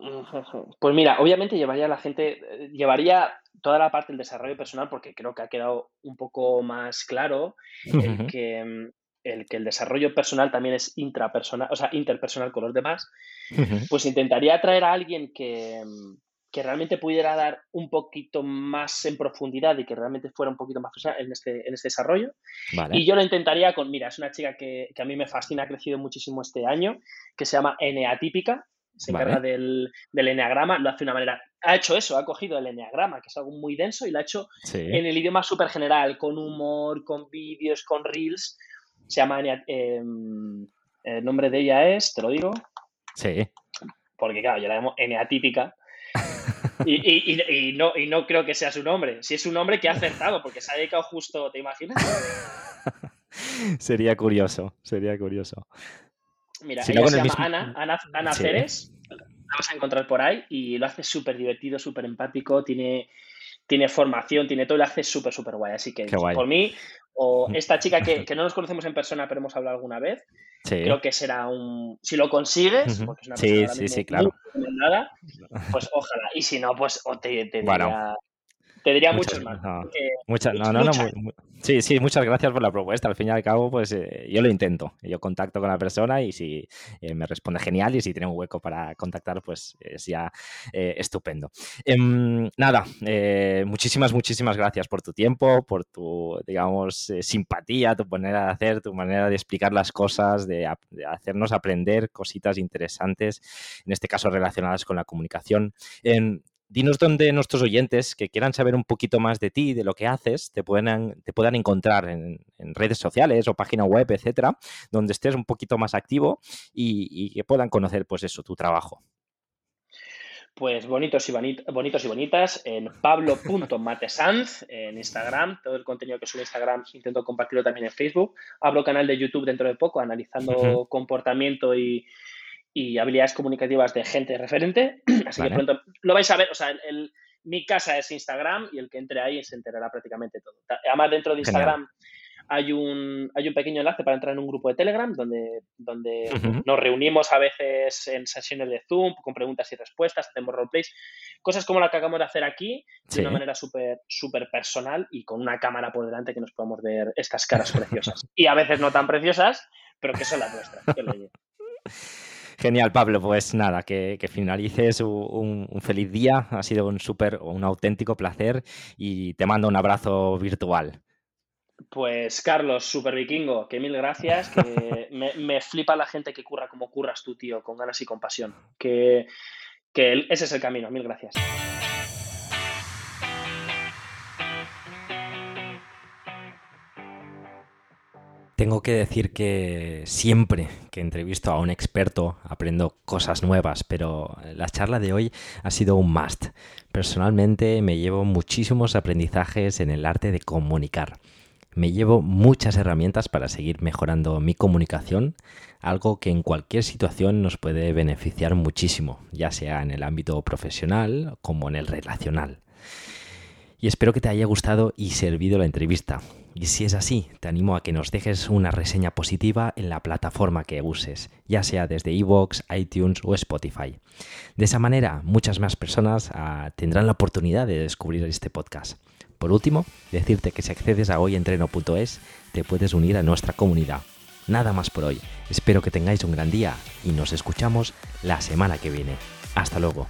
Speaker 2: pues mira, obviamente llevaría a la gente, llevaría toda la parte del desarrollo personal porque creo que ha quedado un poco más claro el que, el que el desarrollo personal también es intrapersonal, o sea, interpersonal con los demás, pues intentaría traer a alguien que, que realmente pudiera dar un poquito más en profundidad y que realmente fuera un poquito más en este, en este desarrollo. Y yo lo intentaría con, mira, es una chica que, a mí me fascina, ha crecido muchísimo este año, que se llama Eneatípica, se encarga del, del eneagrama, lo hace de una manera, ha hecho eso, ha cogido el eneagrama, que es algo muy denso, y lo ha hecho en el idioma súper general, con humor, con vídeos, con reels. Se llama em, el nombre de ella es, te lo digo.
Speaker 1: Sí.
Speaker 2: Porque claro, yo la llamo Eneatípica y, no, y no creo que sea su nombre. Si es su nombre, que ha acertado, porque se ha dedicado justo, ¿te imaginas?
Speaker 1: sería curioso, sería curioso.
Speaker 2: Mira, ella se llama Ana, Ana, Ana Ceres, la vas a encontrar por ahí y lo hace súper divertido, súper empático, tiene, tiene formación, tiene todo, lo hace súper, súper guay. Así que por mí, o esta chica que, que, no nos conocemos en persona, pero hemos hablado alguna vez, Creo que será un. Si lo consigues, porque es una
Speaker 1: sí, sí, sí, claro.
Speaker 2: pues ojalá. Y si no, pues te, te te diría muchas, más.
Speaker 1: muchas, no, no, no, sí, sí, muchas gracias por la propuesta. Al fin y al cabo, pues eh, yo lo intento. Yo contacto con la persona y si eh, me responde genial y si tiene un hueco para contactar, pues es ya eh, estupendo. Em, nada, muchísimas, muchísimas gracias por tu tiempo, por tu, digamos, simpatía, tu manera de hacer, tu manera de explicar las cosas, de, de, hacernos aprender cositas interesantes, en este caso relacionadas con la comunicación. En, dinos dónde nuestros oyentes que quieran saber un poquito más de ti, de lo que haces, te puedan, te puedan encontrar en, redes sociales o página web, etcétera, donde estés un poquito más activo y, que puedan conocer, pues eso, tu trabajo.
Speaker 2: Pues bonitos y, bonitos y bonitas en pablo.matesanz en Instagram. Todo el contenido que subo en Instagram intento compartirlo también en Facebook. Abro canal de YouTube dentro de poco analizando comportamiento y, habilidades comunicativas de gente referente. Así que pronto lo vais a ver. O sea, mi casa es Instagram y el que entre ahí se enterará prácticamente todo. Además, dentro de Instagram hay un, hay un pequeño enlace para entrar en un grupo de Telegram donde, donde nos reunimos a veces en sesiones de Zoom con preguntas y respuestas, hacemos roleplays, cosas como la que acabamos de hacer aquí, de una manera súper súper personal y con una cámara por delante que nos podamos ver estas caras preciosas. Y a veces no tan preciosas, pero que son las nuestras.
Speaker 1: Genial, Pablo. Pues nada, que, finalices un, un, feliz día. Ha sido un súper, un auténtico placer y te mando un abrazo virtual.
Speaker 2: Pues Carlos, super vikingo, que mil gracias, que me, flipa la gente que curra como curras tú, tío, con ganas y con pasión. Que, que ese es el camino, mil gracias.
Speaker 1: Tengo que decir que siempre que entrevisto a un experto aprendo cosas nuevas, pero la charla de hoy ha sido un must. Personalmente me llevo muchísimos aprendizajes en el arte de comunicar me llevo muchas herramientas para seguir mejorando mi comunicación, algo que en cualquier situación nos puede beneficiar muchísimo, ya sea en el ámbito profesional como en el relacional. Y espero que te haya gustado y servido la entrevista. Y si es así, te animo a que nos dejes una reseña positiva en la plataforma que uses, ya sea desde iVoox, iTunes o Spotify. De esa manera, muchas más personas ah, tendrán la oportunidad de descubrir este podcast. Por último, decirte que si accedes a hoyentreno.es te puedes unir a nuestra comunidad. Nada más por hoy. Espero que tengáis un gran día y nos escuchamos la semana que viene. Hasta luego.